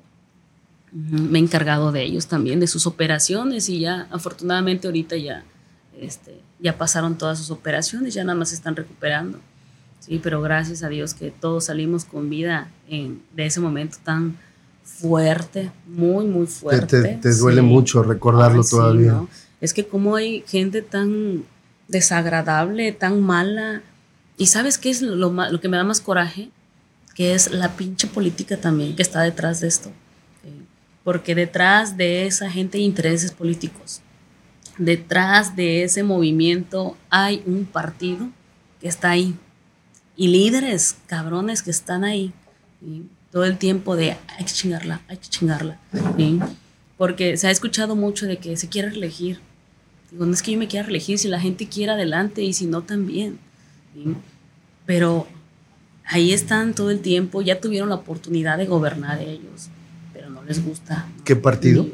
Me he encargado de ellos también, de sus operaciones y ya, afortunadamente ahorita ya, este, ya pasaron todas sus operaciones, ya nada más se están recuperando. Sí, pero gracias a Dios que todos salimos con vida en, de ese momento tan fuerte, muy, muy Te, fuerte. te- te duele Sí. mucho recordarlo sí, todavía. ¿no? Es que como hay gente tan desagradable, tan mala. ¿Y sabes qué es lo, lo que me da más coraje? Que es la pinche política también que está detrás de esto. ¿sí? Porque detrás de esa gente hay intereses políticos. detrás de ese movimiento hay un partido que está ahí y líderes cabrones que están ahí todo el tiempo de hay que chingarla, hay que chingarla. Porque se ha escuchado mucho de que se quiere reelegir. Digo, no es que yo me quiera reelegir, si la gente quiere adelante y si no también. Pero ahí están todo el tiempo, ya tuvieron la oportunidad de gobernar ellos, pero no les gusta. ¿Qué partido?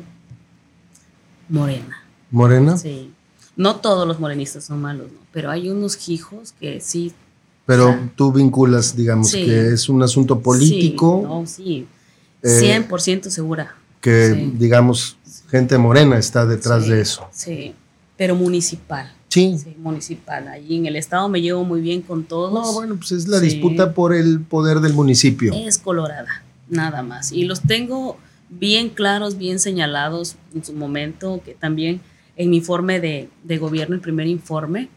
Morena. ¿Morena? Sí. No todos los morenistas son malos, pero hay unos hijos que sí. Pero tú vinculas, digamos, que es un asunto político. Sí, no, sí. 100% eh, segura. Que, digamos, gente morena está detrás de eso. Sí, pero municipal. Sí. Municipal. Allí en el estado me llevo muy bien con todos. No, bueno, pues es la disputa por el poder del municipio. Es colorada, nada más. Y los tengo bien claros, bien señalados en su momento, que también en mi informe de, gobierno, el primer informe,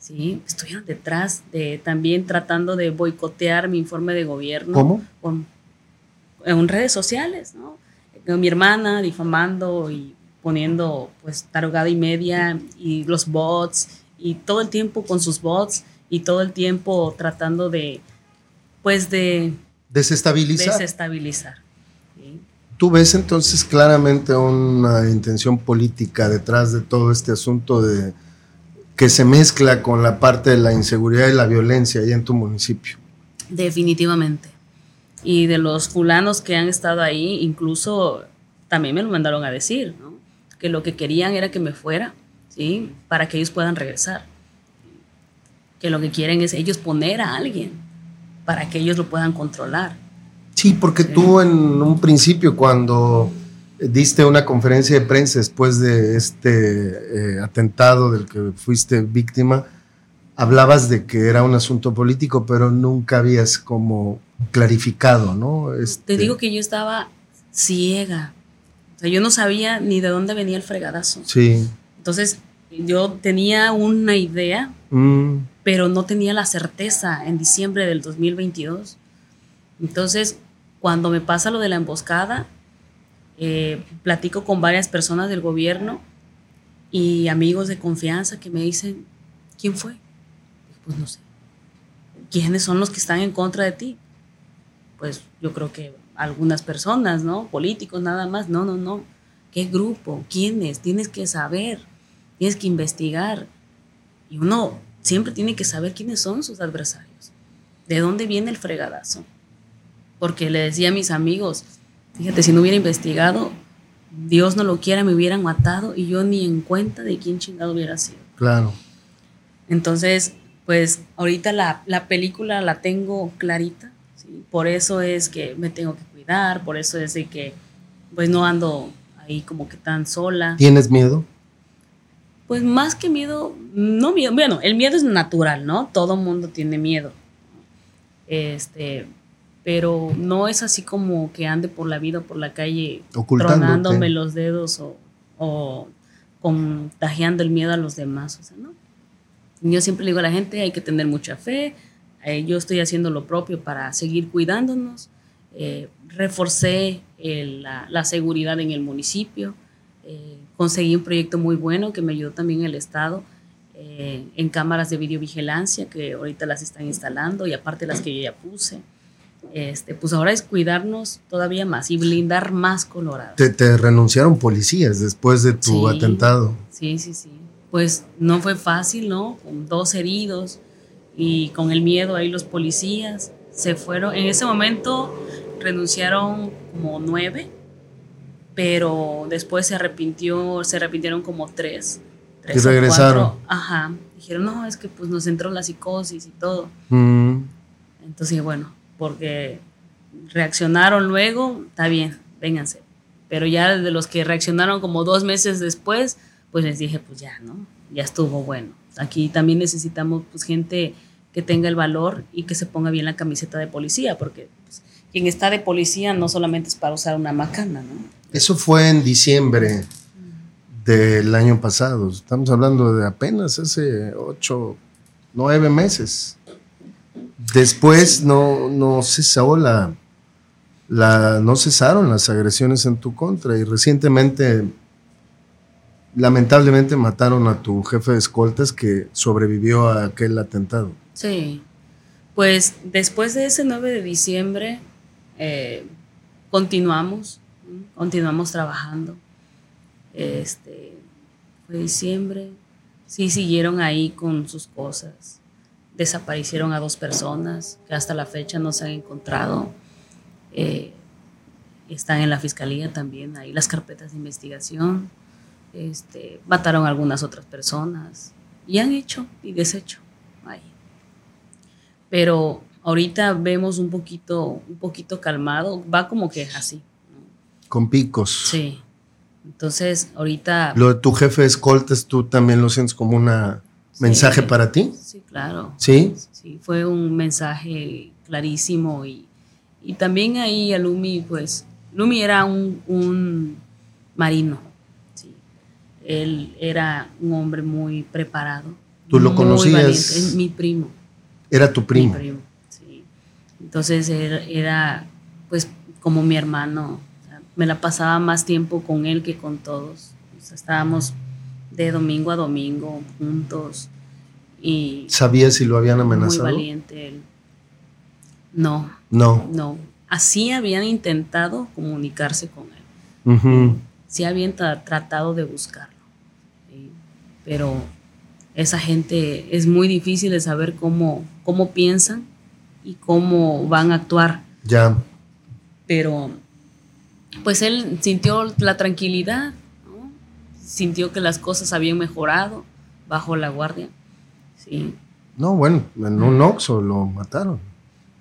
¿sí? estuvieron detrás de también tratando de boicotear mi informe de gobierno. ¿Cómo? Con, en redes sociales, ¿no? mi hermana difamando y poniendo pues tarugada y media y los bots y todo el tiempo con sus bots y todo el tiempo tratando de pues de desestabilizar. Desestabilizar. ¿Tú ves entonces claramente una intención política detrás de todo este asunto de que se mezcla con la parte de la inseguridad y la violencia ahí en tu municipio? Definitivamente. Y de los fulanos que han estado ahí, incluso también me lo mandaron a decir, ¿no? que lo que querían era que me fuera, ¿sí? Para que ellos puedan regresar. Que lo que quieren es ellos poner a alguien para que ellos lo puedan controlar. Sí, porque tú en un principio cuando diste una conferencia de prensa después de este eh, atentado del que fuiste víctima, hablabas de que era un asunto político, pero nunca habías como clarificado, ¿no? Te este digo que yo estaba ciega sea, yo no sabía ni de dónde venía el fregadazo. Sí. Entonces, yo tenía una idea, mm. pero no tenía la certeza en diciembre del 2022. Entonces, cuando me pasa lo de la emboscada, eh, platico con varias personas del gobierno y amigos de confianza que me dicen, ¿quién fue? Pues no sé. ¿Quiénes son los que están en contra de ti? Pues yo creo que algunas personas, ¿no? Políticos nada más. No, no, no. ¿Qué grupo? ¿Quiénes? Tienes que saber, tienes que investigar. Y uno siempre tiene que saber quiénes son sus adversarios. ¿De dónde viene el fregadazo? Porque le decía a mis amigos, fíjate, si no hubiera investigado, Dios no lo quiera, me hubieran matado y yo ni en cuenta de quién chingado hubiera sido. Claro. Entonces, pues ahorita la, la película la tengo clarita, ¿sí? por eso es que me tengo que por eso es de que pues no ando ahí como que tan sola. ¿Tienes miedo? Pues más que miedo, no miedo, bueno, el miedo es natural, ¿no? Todo mundo tiene miedo. Este, pero no es así como que ande por la vida, por la calle, tronándome los dedos o, o contagiando el miedo a los demás, o sea, ¿no? Yo siempre le digo a la gente, hay que tener mucha fe, eh, yo estoy haciendo lo propio para seguir cuidándonos, eh, reforcé la, seguridad en el municipio, eh, conseguí un proyecto muy bueno que me ayudó también el Estado eh, en cámaras de videovigilancia que ahorita las están instalando y aparte las que yo ya puse. Este, pues ahora es cuidarnos todavía más y blindar más Colorado. Te, renunciaron policías después de tu atentado. Sí, sí, sí. Pues no fue fácil, ¿no? Con dos heridos y con el miedo ahí los policías se fueron. En ese momento renunciaron como nueve, pero después se arrepintió, se arrepintieron como tres. tres y regresaron. Ajá. Dijeron, no, es que pues nos entró la psicosis y todo. Mm. Entonces, bueno, porque reaccionaron luego, está bien, vénganse. Pero ya de los que reaccionaron como dos meses después, pues les dije, pues ya, ¿no? Ya estuvo bueno. Aquí también necesitamos pues gente que tenga el valor y que se ponga bien la camiseta de policía, porque pues, quien está de policía no solamente es para usar una macana, ¿no? Eso fue en diciembre del año pasado. Estamos hablando de apenas hace ocho, nueve meses. Después no, no cesó la, la, no cesaron las agresiones en tu contra y recientemente lamentablemente mataron a tu jefe de escoltas que sobrevivió a aquel atentado. Sí, pues después de ese 9 de diciembre eh, continuamos, continuamos trabajando. Este, fue diciembre, sí siguieron ahí con sus cosas. Desaparecieron a dos personas que hasta la fecha no se han encontrado. Eh, están en la fiscalía también, ahí las carpetas de investigación. Este, mataron a algunas otras personas y han hecho y deshecho ahí. Pero ahorita vemos un poquito, un poquito calmado, va como que así. Con picos. Sí. Entonces, ahorita... Lo de tu jefe de escoltas, ¿tú también lo sientes como un mensaje para ti? Sí, claro. ¿Sí? Sí, fue un mensaje clarísimo y, y también ahí a Lumi, pues, Lumi era un, un marino, sí. Él era un hombre muy preparado. ¿Tú lo conocías? Es mi primo. Era tu primo. Mi primo, sí. Entonces era, era, pues, como mi hermano me la pasaba más tiempo con él que con todos. estábamos de domingo a domingo juntos y... ¿Sabías si lo habían amenazado? Muy valiente él. No. No. No. Así habían intentado comunicarse con él. Sí habían tratado de buscarlo. Pero esa gente es muy difícil de saber cómo, cómo piensan y cómo van a actuar. Ya. Pero pues él sintió la tranquilidad, sintió que las cosas habían mejorado bajo la guardia. Sí. No, bueno, en un Oxxo lo mataron.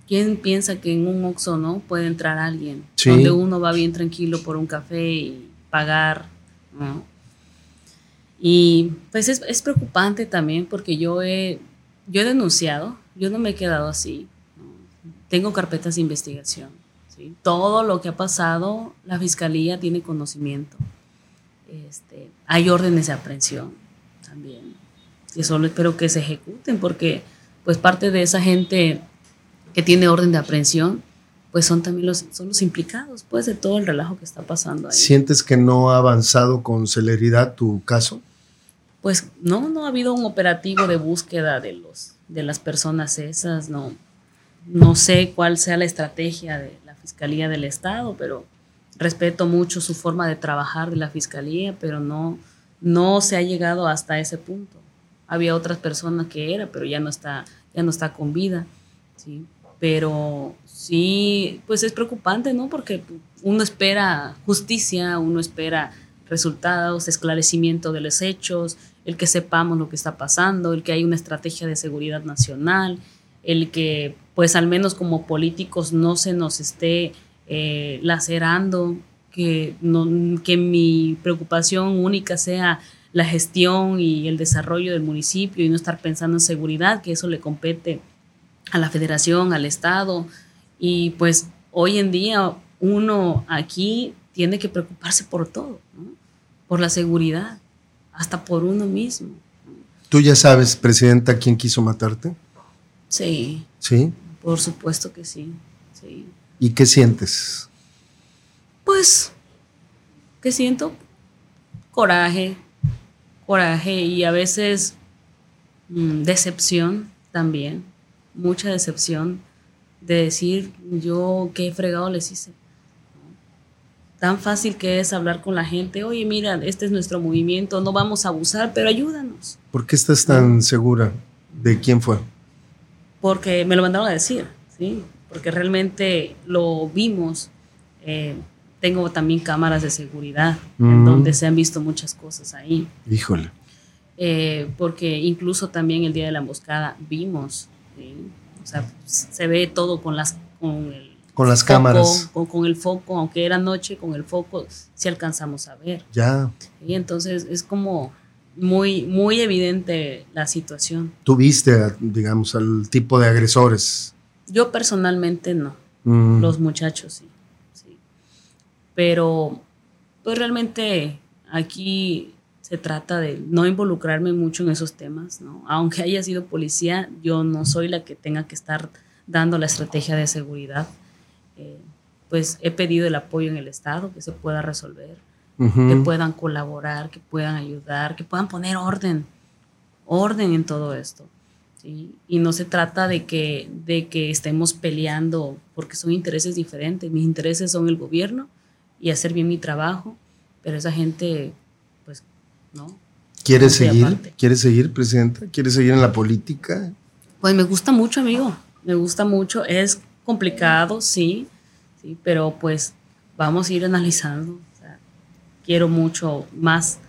¿Quién piensa que en un Oxxo no puede entrar alguien? Donde uno va bien tranquilo por un café y pagar. Y pues es, preocupante también porque yo he, yo he denunciado, yo no me he quedado así. Tengo carpetas de investigación todo lo que ha pasado, la fiscalía tiene conocimiento. Este, hay órdenes de aprehensión. Y solo espero que se ejecuten porque pues parte de esa gente que tiene orden de aprehensión pues son también los, son los implicados pues de todo el relajo que está pasando ahí. ¿Sientes que no ha avanzado con celeridad tu caso? Pues no, no ha habido un operativo de búsqueda de los de las personas esas, no no sé cuál sea la estrategia de Fiscalía del Estado, pero respeto mucho su forma de trabajar de la Fiscalía, pero no, no se ha llegado hasta ese punto. Había otras personas que era, pero ya no está, ya no está con vida, ¿sí? Pero sí, pues es preocupante, ¿no? Porque uno espera justicia, uno espera resultados, esclarecimiento de los hechos, el que sepamos lo que está pasando, el que hay una estrategia de seguridad nacional, el que pues al menos como políticos no se nos esté eh, lacerando, que, no, que mi preocupación única sea la gestión y el desarrollo del municipio y no estar pensando en seguridad, que eso le compete a la federación, al Estado. Y pues hoy en día uno aquí tiene que preocuparse por todo, por la seguridad, hasta por uno mismo. ¿Tú ya sabes, Presidenta, quién quiso matarte? Sí. ¿Sí? Por supuesto que sí, ¿Y qué sientes? Pues, ¿qué siento? Coraje, coraje y a veces mm, decepción también, mucha decepción de decir yo qué fregado les hice. Tan fácil que es hablar con la gente, oye, mira, este es nuestro movimiento, no vamos a abusar, pero ayúdanos. ¿Por qué estás tan segura de quién fue? porque me lo mandaron a decir, ¿sí? Porque realmente lo vimos. Eh, tengo también cámaras de seguridad en donde se han visto muchas cosas ahí. Híjole. Eh, porque incluso también el día de la emboscada vimos, o sea, se ve todo con las con el con las cámaras, con, con, el foco, aunque era noche, con el foco sí alcanzamos a ver. Ya. Y entonces es como muy, muy evidente la situación. ¿Tú viste, digamos, al tipo de agresores? Yo personalmente no. Mm. Los muchachos sí. Pero, pues realmente aquí se trata de no involucrarme mucho en esos temas, ¿no? Aunque haya sido policía, yo no soy la que tenga que estar dando la estrategia de seguridad. Eh, pues he pedido el apoyo en el Estado, que se pueda resolver que puedan colaborar, que puedan ayudar, que puedan poner orden, orden en todo esto. Y no se trata de que, de que estemos peleando porque son intereses diferentes. Mis intereses son el gobierno y hacer bien mi trabajo, pero esa gente, pues, ¿no? ¿Quiere seguir? ¿Quiere seguir, Presidenta? ¿Quiere seguir en la política? Pues me gusta mucho, amigo. Me gusta mucho. Es complicado, sí, sí pero pues vamos a ir analizando. quiero mucho más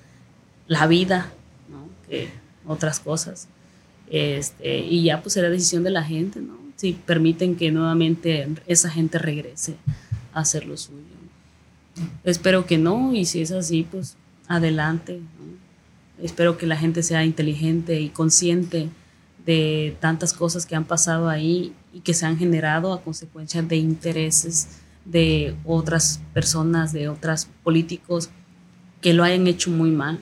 la vida ¿no? que otras cosas. Este, y ya pues será decisión de la gente, ¿no? Si permiten que nuevamente esa gente regrese a hacer lo suyo. Espero que no, y si es así, pues adelante. Espero que la gente sea inteligente y consciente de tantas cosas que han pasado ahí y que se han generado a consecuencia de intereses de otras personas, de otros políticos que lo hayan hecho muy mal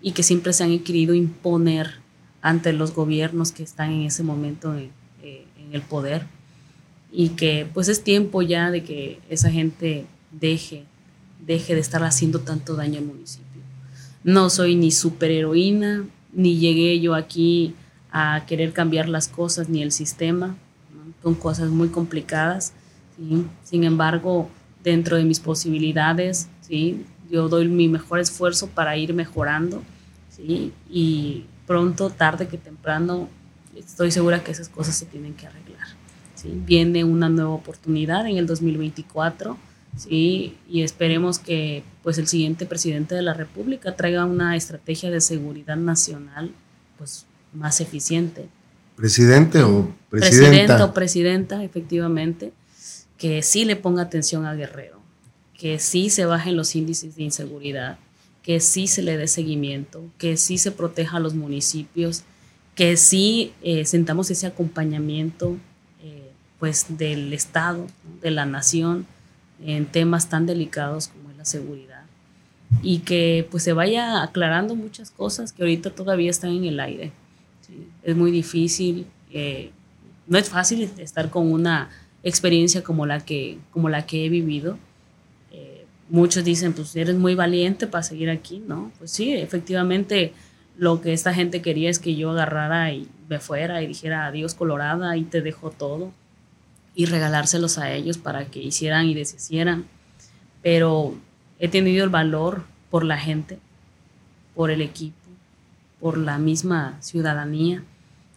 y que siempre se han querido imponer ante los gobiernos que están en ese momento en, eh, en, el poder y que pues es tiempo ya de que esa gente deje, deje de estar haciendo tanto daño al municipio. No soy ni superheroína, ni llegué yo aquí a querer cambiar las cosas ni el sistema, son cosas muy complicadas. Sin embargo, dentro de mis posibilidades, ¿sí? yo doy mi mejor esfuerzo para ir mejorando ¿sí? y pronto, tarde que temprano, estoy segura que esas cosas se tienen que arreglar. ¿sí? Viene una nueva oportunidad en el 2024 ¿sí? y esperemos que pues, el siguiente presidente de la República traiga una estrategia de seguridad nacional pues, más eficiente. ¿Presidente o presidenta? Presidente o presidenta, efectivamente, que sí le ponga atención a Guerrero, que sí se bajen los índices de inseguridad, que sí se le dé seguimiento, que sí se proteja a los municipios, que sí eh, sentamos ese acompañamiento eh, pues del Estado, de la nación, en temas tan delicados como es la seguridad y que pues se vaya aclarando muchas cosas que ahorita todavía están en el aire. Es muy difícil, eh, no es fácil estar con una experiencia como la que, como la que he vivido, muchos dicen, pues eres muy valiente para seguir aquí, ¿no? Pues sí, efectivamente lo que esta gente quería es que yo agarrara y me fuera y dijera adiós colorada y te dejo todo y regalárselos a ellos para que hicieran y deshicieran. Pero he tenido el valor por la gente, por el equipo, por la misma ciudadanía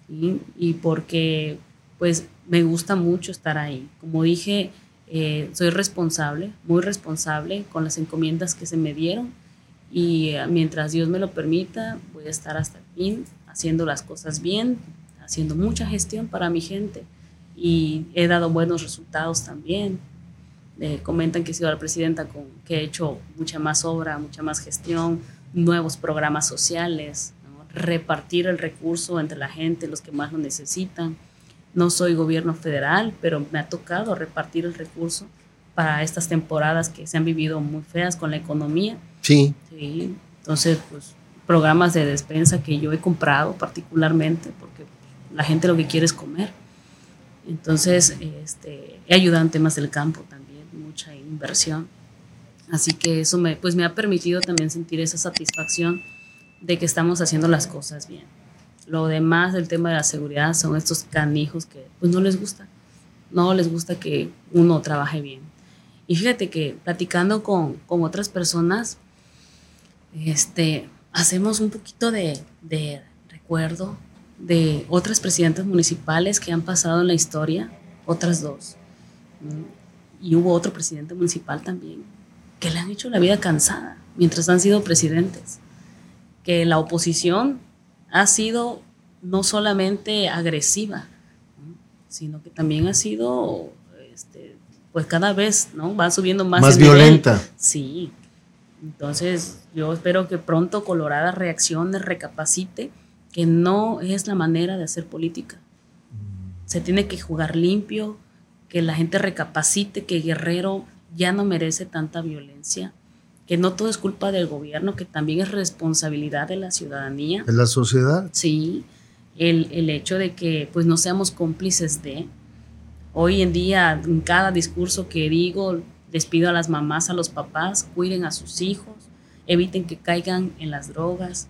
y porque pues me gusta mucho estar ahí. Como dije, eh, soy responsable, muy responsable con las encomiendas que se me dieron y eh, mientras Dios me lo permita, voy a estar hasta el fin haciendo las cosas bien, haciendo mucha gestión para mi gente y he dado buenos resultados también. Eh, comentan que he sido la presidenta con que he hecho mucha más obra, mucha más gestión, nuevos programas sociales, repartir el recurso entre la gente, los que más lo necesitan no soy gobierno federal, pero me ha tocado repartir el recurso para estas temporadas que se han vivido muy feas con la economía. Sí. Sí. Entonces, pues programas de despensa que yo he comprado particularmente porque la gente lo que quiere es comer. Entonces, este, he ayudado en temas del campo también, mucha inversión. Así que eso me, pues me ha permitido también sentir esa satisfacción de que estamos haciendo las cosas bien. Lo demás del tema de la seguridad son estos canijos que pues no les gusta. No les gusta que uno trabaje bien. Y fíjate que platicando con, con otras personas, este, hacemos un poquito de, de recuerdo de otras presidentas municipales que han pasado en la historia, otras dos. Y hubo otro presidente municipal también que le han hecho la vida cansada mientras han sido presidentes. Que la oposición ha sido no solamente agresiva, sino que también ha sido, este, pues cada vez, ¿no? Va subiendo más. Más violenta. Sí. Entonces, yo espero que pronto Colorada reaccione, recapacite, que no es la manera de hacer política. Se tiene que jugar limpio, que la gente recapacite, que Guerrero ya no merece tanta violencia, que no todo es culpa del gobierno, que también es responsabilidad de la ciudadanía. De la sociedad. Sí, el, el hecho de que pues no seamos cómplices de. Hoy en día, en cada discurso que digo, les pido a las mamás, a los papás, cuiden a sus hijos, eviten que caigan en las drogas,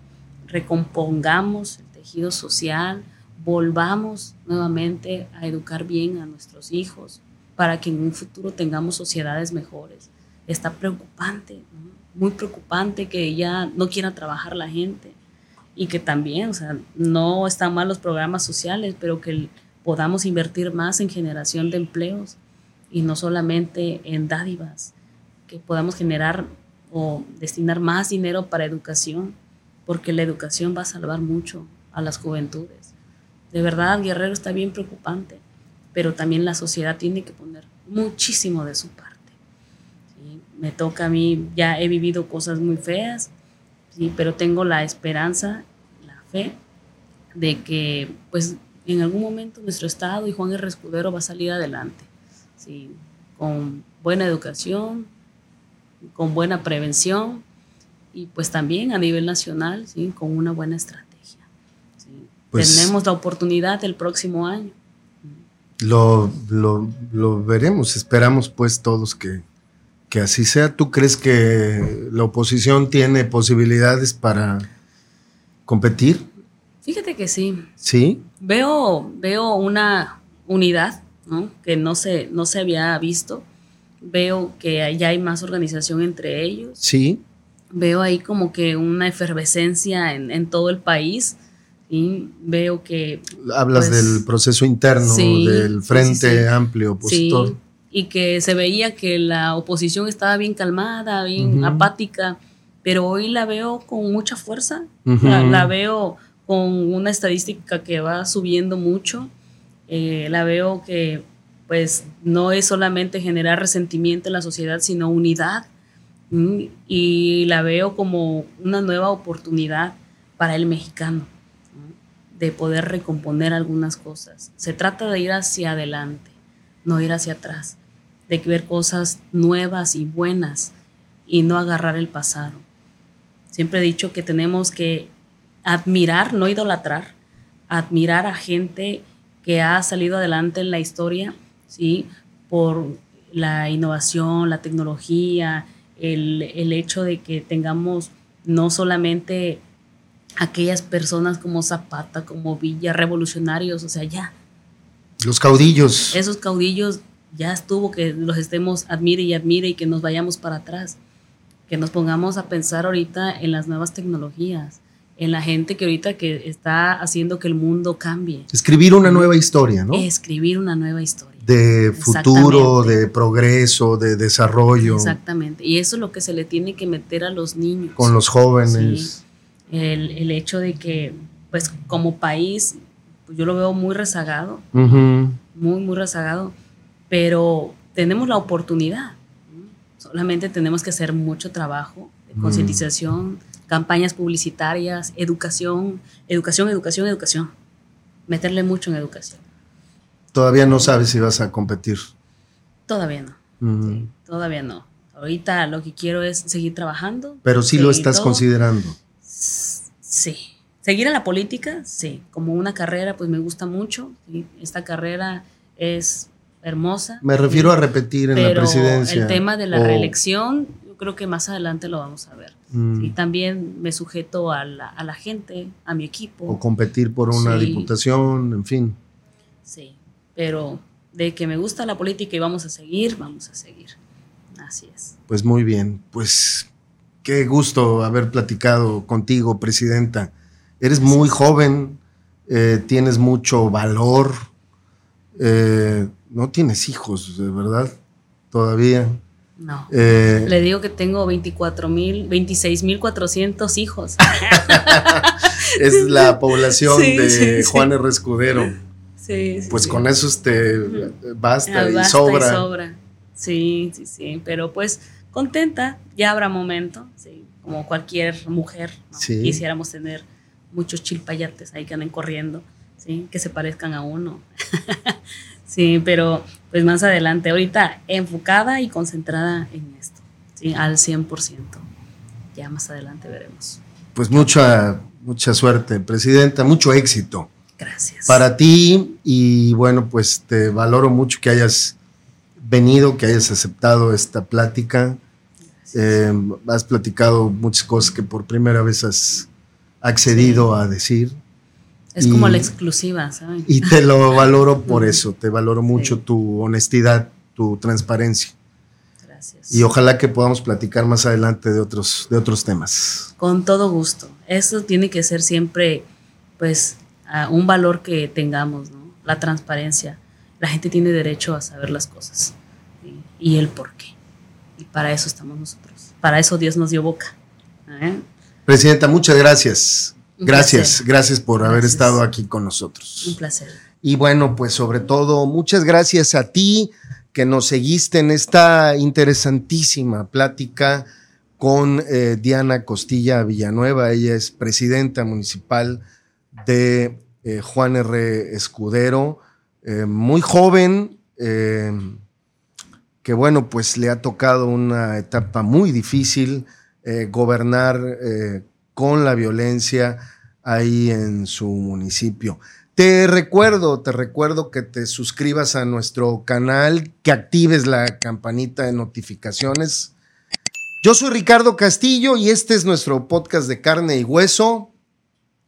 recompongamos el tejido social, volvamos nuevamente a educar bien a nuestros hijos para que en un futuro tengamos sociedades mejores. Está preocupante, muy preocupante que ya no quiera trabajar la gente y que también, o sea, no están mal los programas sociales, pero que podamos invertir más en generación de empleos y no solamente en dádivas, que podamos generar o destinar más dinero para educación, porque la educación va a salvar mucho a las juventudes. De verdad, Guerrero está bien preocupante, pero también la sociedad tiene que poner muchísimo de su parte. Me toca a mí, ya he vivido cosas muy feas, ¿sí? pero tengo la esperanza, la fe de que pues en algún momento nuestro Estado y Juan R. Escudero va a salir adelante, ¿sí? con buena educación, con buena prevención y pues también a nivel nacional, ¿sí? con una buena estrategia. Pues Tenemos la oportunidad el próximo año. Lo, lo, veremos, esperamos pues todos que, que así sea. ¿Tú crees que la oposición tiene posibilidades para competir? Fíjate que sí. Sí. Veo, veo una unidad que no se, no se había visto. Veo que ya hay más organización entre ellos. Sí. Veo ahí como que una efervescencia en, todo el país. Y veo que... Hablas pues, del proceso interno del Frente Amplio Opositor. y que se veía que la oposición estaba bien calmada, bien apática, pero hoy la veo con mucha fuerza. la, veo con una estadística que va subiendo mucho. Eh, la veo que pues no es solamente generar resentimiento en la sociedad, sino unidad. Y la veo como una nueva oportunidad para el mexicano de poder recomponer algunas cosas. Se trata de ir hacia adelante, no ir hacia atrás, de ver cosas nuevas y buenas y no agarrar el pasado. Siempre he dicho que tenemos que admirar, no idolatrar, admirar a gente que ha salido adelante en la historia, ¿sí? Por la innovación, la tecnología, el, hecho de que tengamos no solamente aquellas personas como Zapata, como Villa, revolucionarios, o sea, ya. Los caudillos. Esos caudillos ya estuvo que los estemos admire y admire y que nos vayamos para atrás, que nos pongamos a pensar ahorita en las nuevas tecnologías, en la gente que ahorita que está haciendo que el mundo cambie. Escribir una nueva historia, ¿no? Escribir una nueva historia. De futuro, de progreso, de desarrollo. Exactamente. Y eso es lo que se le tiene que meter a los niños. Con los jóvenes. El, hecho de que, pues como país, pues, yo lo veo muy rezagado, muy, muy rezagado, pero tenemos la oportunidad. Solamente tenemos que hacer mucho trabajo de concientización campañas publicitarias, educación, educación, educación, educación. Meterle mucho en educación. Todavía no sabes si vas a competir. Todavía no. todavía no. Ahorita lo que quiero es seguir trabajando. Pero sí lo estás considerando. Sí. Seguir en la política, sí. Como una carrera, pues me gusta mucho. Esta carrera es hermosa. Me refiero a repetir en la presidencia. El tema de la reelección, creo que más adelante lo vamos a ver. Mm. Y también me sujeto a la, a la, gente, a mi equipo. O competir por una diputación, en fin. Sí, pero de que me gusta la política y vamos a seguir, vamos a seguir. Así es. Pues muy bien, pues qué gusto haber platicado contigo, presidenta. Eres muy joven, eh, tienes mucho valor, eh, no tienes hijos, de verdad, todavía. No. Eh, Le digo que tengo 24 mil, 26 mil 400 hijos. es la población de Juan R. Escudero. Sí, pues con eso te basta, ah, y sobra. Y sobra. Sí, sí, sí. Pero pues contenta, ya habrá momento, sí, como cualquier mujer. Quisiéramos tener muchos chilpayates ahí que anden corriendo, ¿sí? que se parezcan a uno. Sí, pero pues más adelante, ahorita enfocada y concentrada en esto, ¿sí? al 100%. Ya más adelante veremos. Pues mucha, mucha suerte, Presidenta, mucho éxito. Gracias. Para ti y bueno, pues te valoro mucho que hayas venido, que hayas aceptado esta plática Eh, has platicado muchas cosas que por primera vez has accedido a decir. Es como la exclusiva, ¿saben? Y te lo valoro por eso, te valoro mucho tu honestidad, tu transparencia. Gracias. Y ojalá que podamos platicar más adelante de otros, de otros temas. Con todo gusto. Eso tiene que ser siempre, pues, un valor que tengamos, ¿no? La transparencia. La gente tiene derecho a saber las cosas y el por qué. Y para eso estamos nosotros. Para eso Dios nos dio boca. ¿eh? Presidenta, muchas gracias. gracias, gracias por haber estado aquí con nosotros. Un placer. Y bueno, pues sobre todo, muchas gracias a ti que nos seguiste en esta interesantísima plática con eh, Diana Costilla Villanueva. Ella es presidenta municipal de eh, Juan R. Escudero, muy joven, que bueno, pues le ha tocado una etapa muy difícil, eh, gobernar eh, con la violencia ahí en su municipio. Te recuerdo, te recuerdo que te suscribas a nuestro canal, que actives la campanita de notificaciones. Yo soy Ricardo Castillo y este es nuestro podcast de carne y hueso.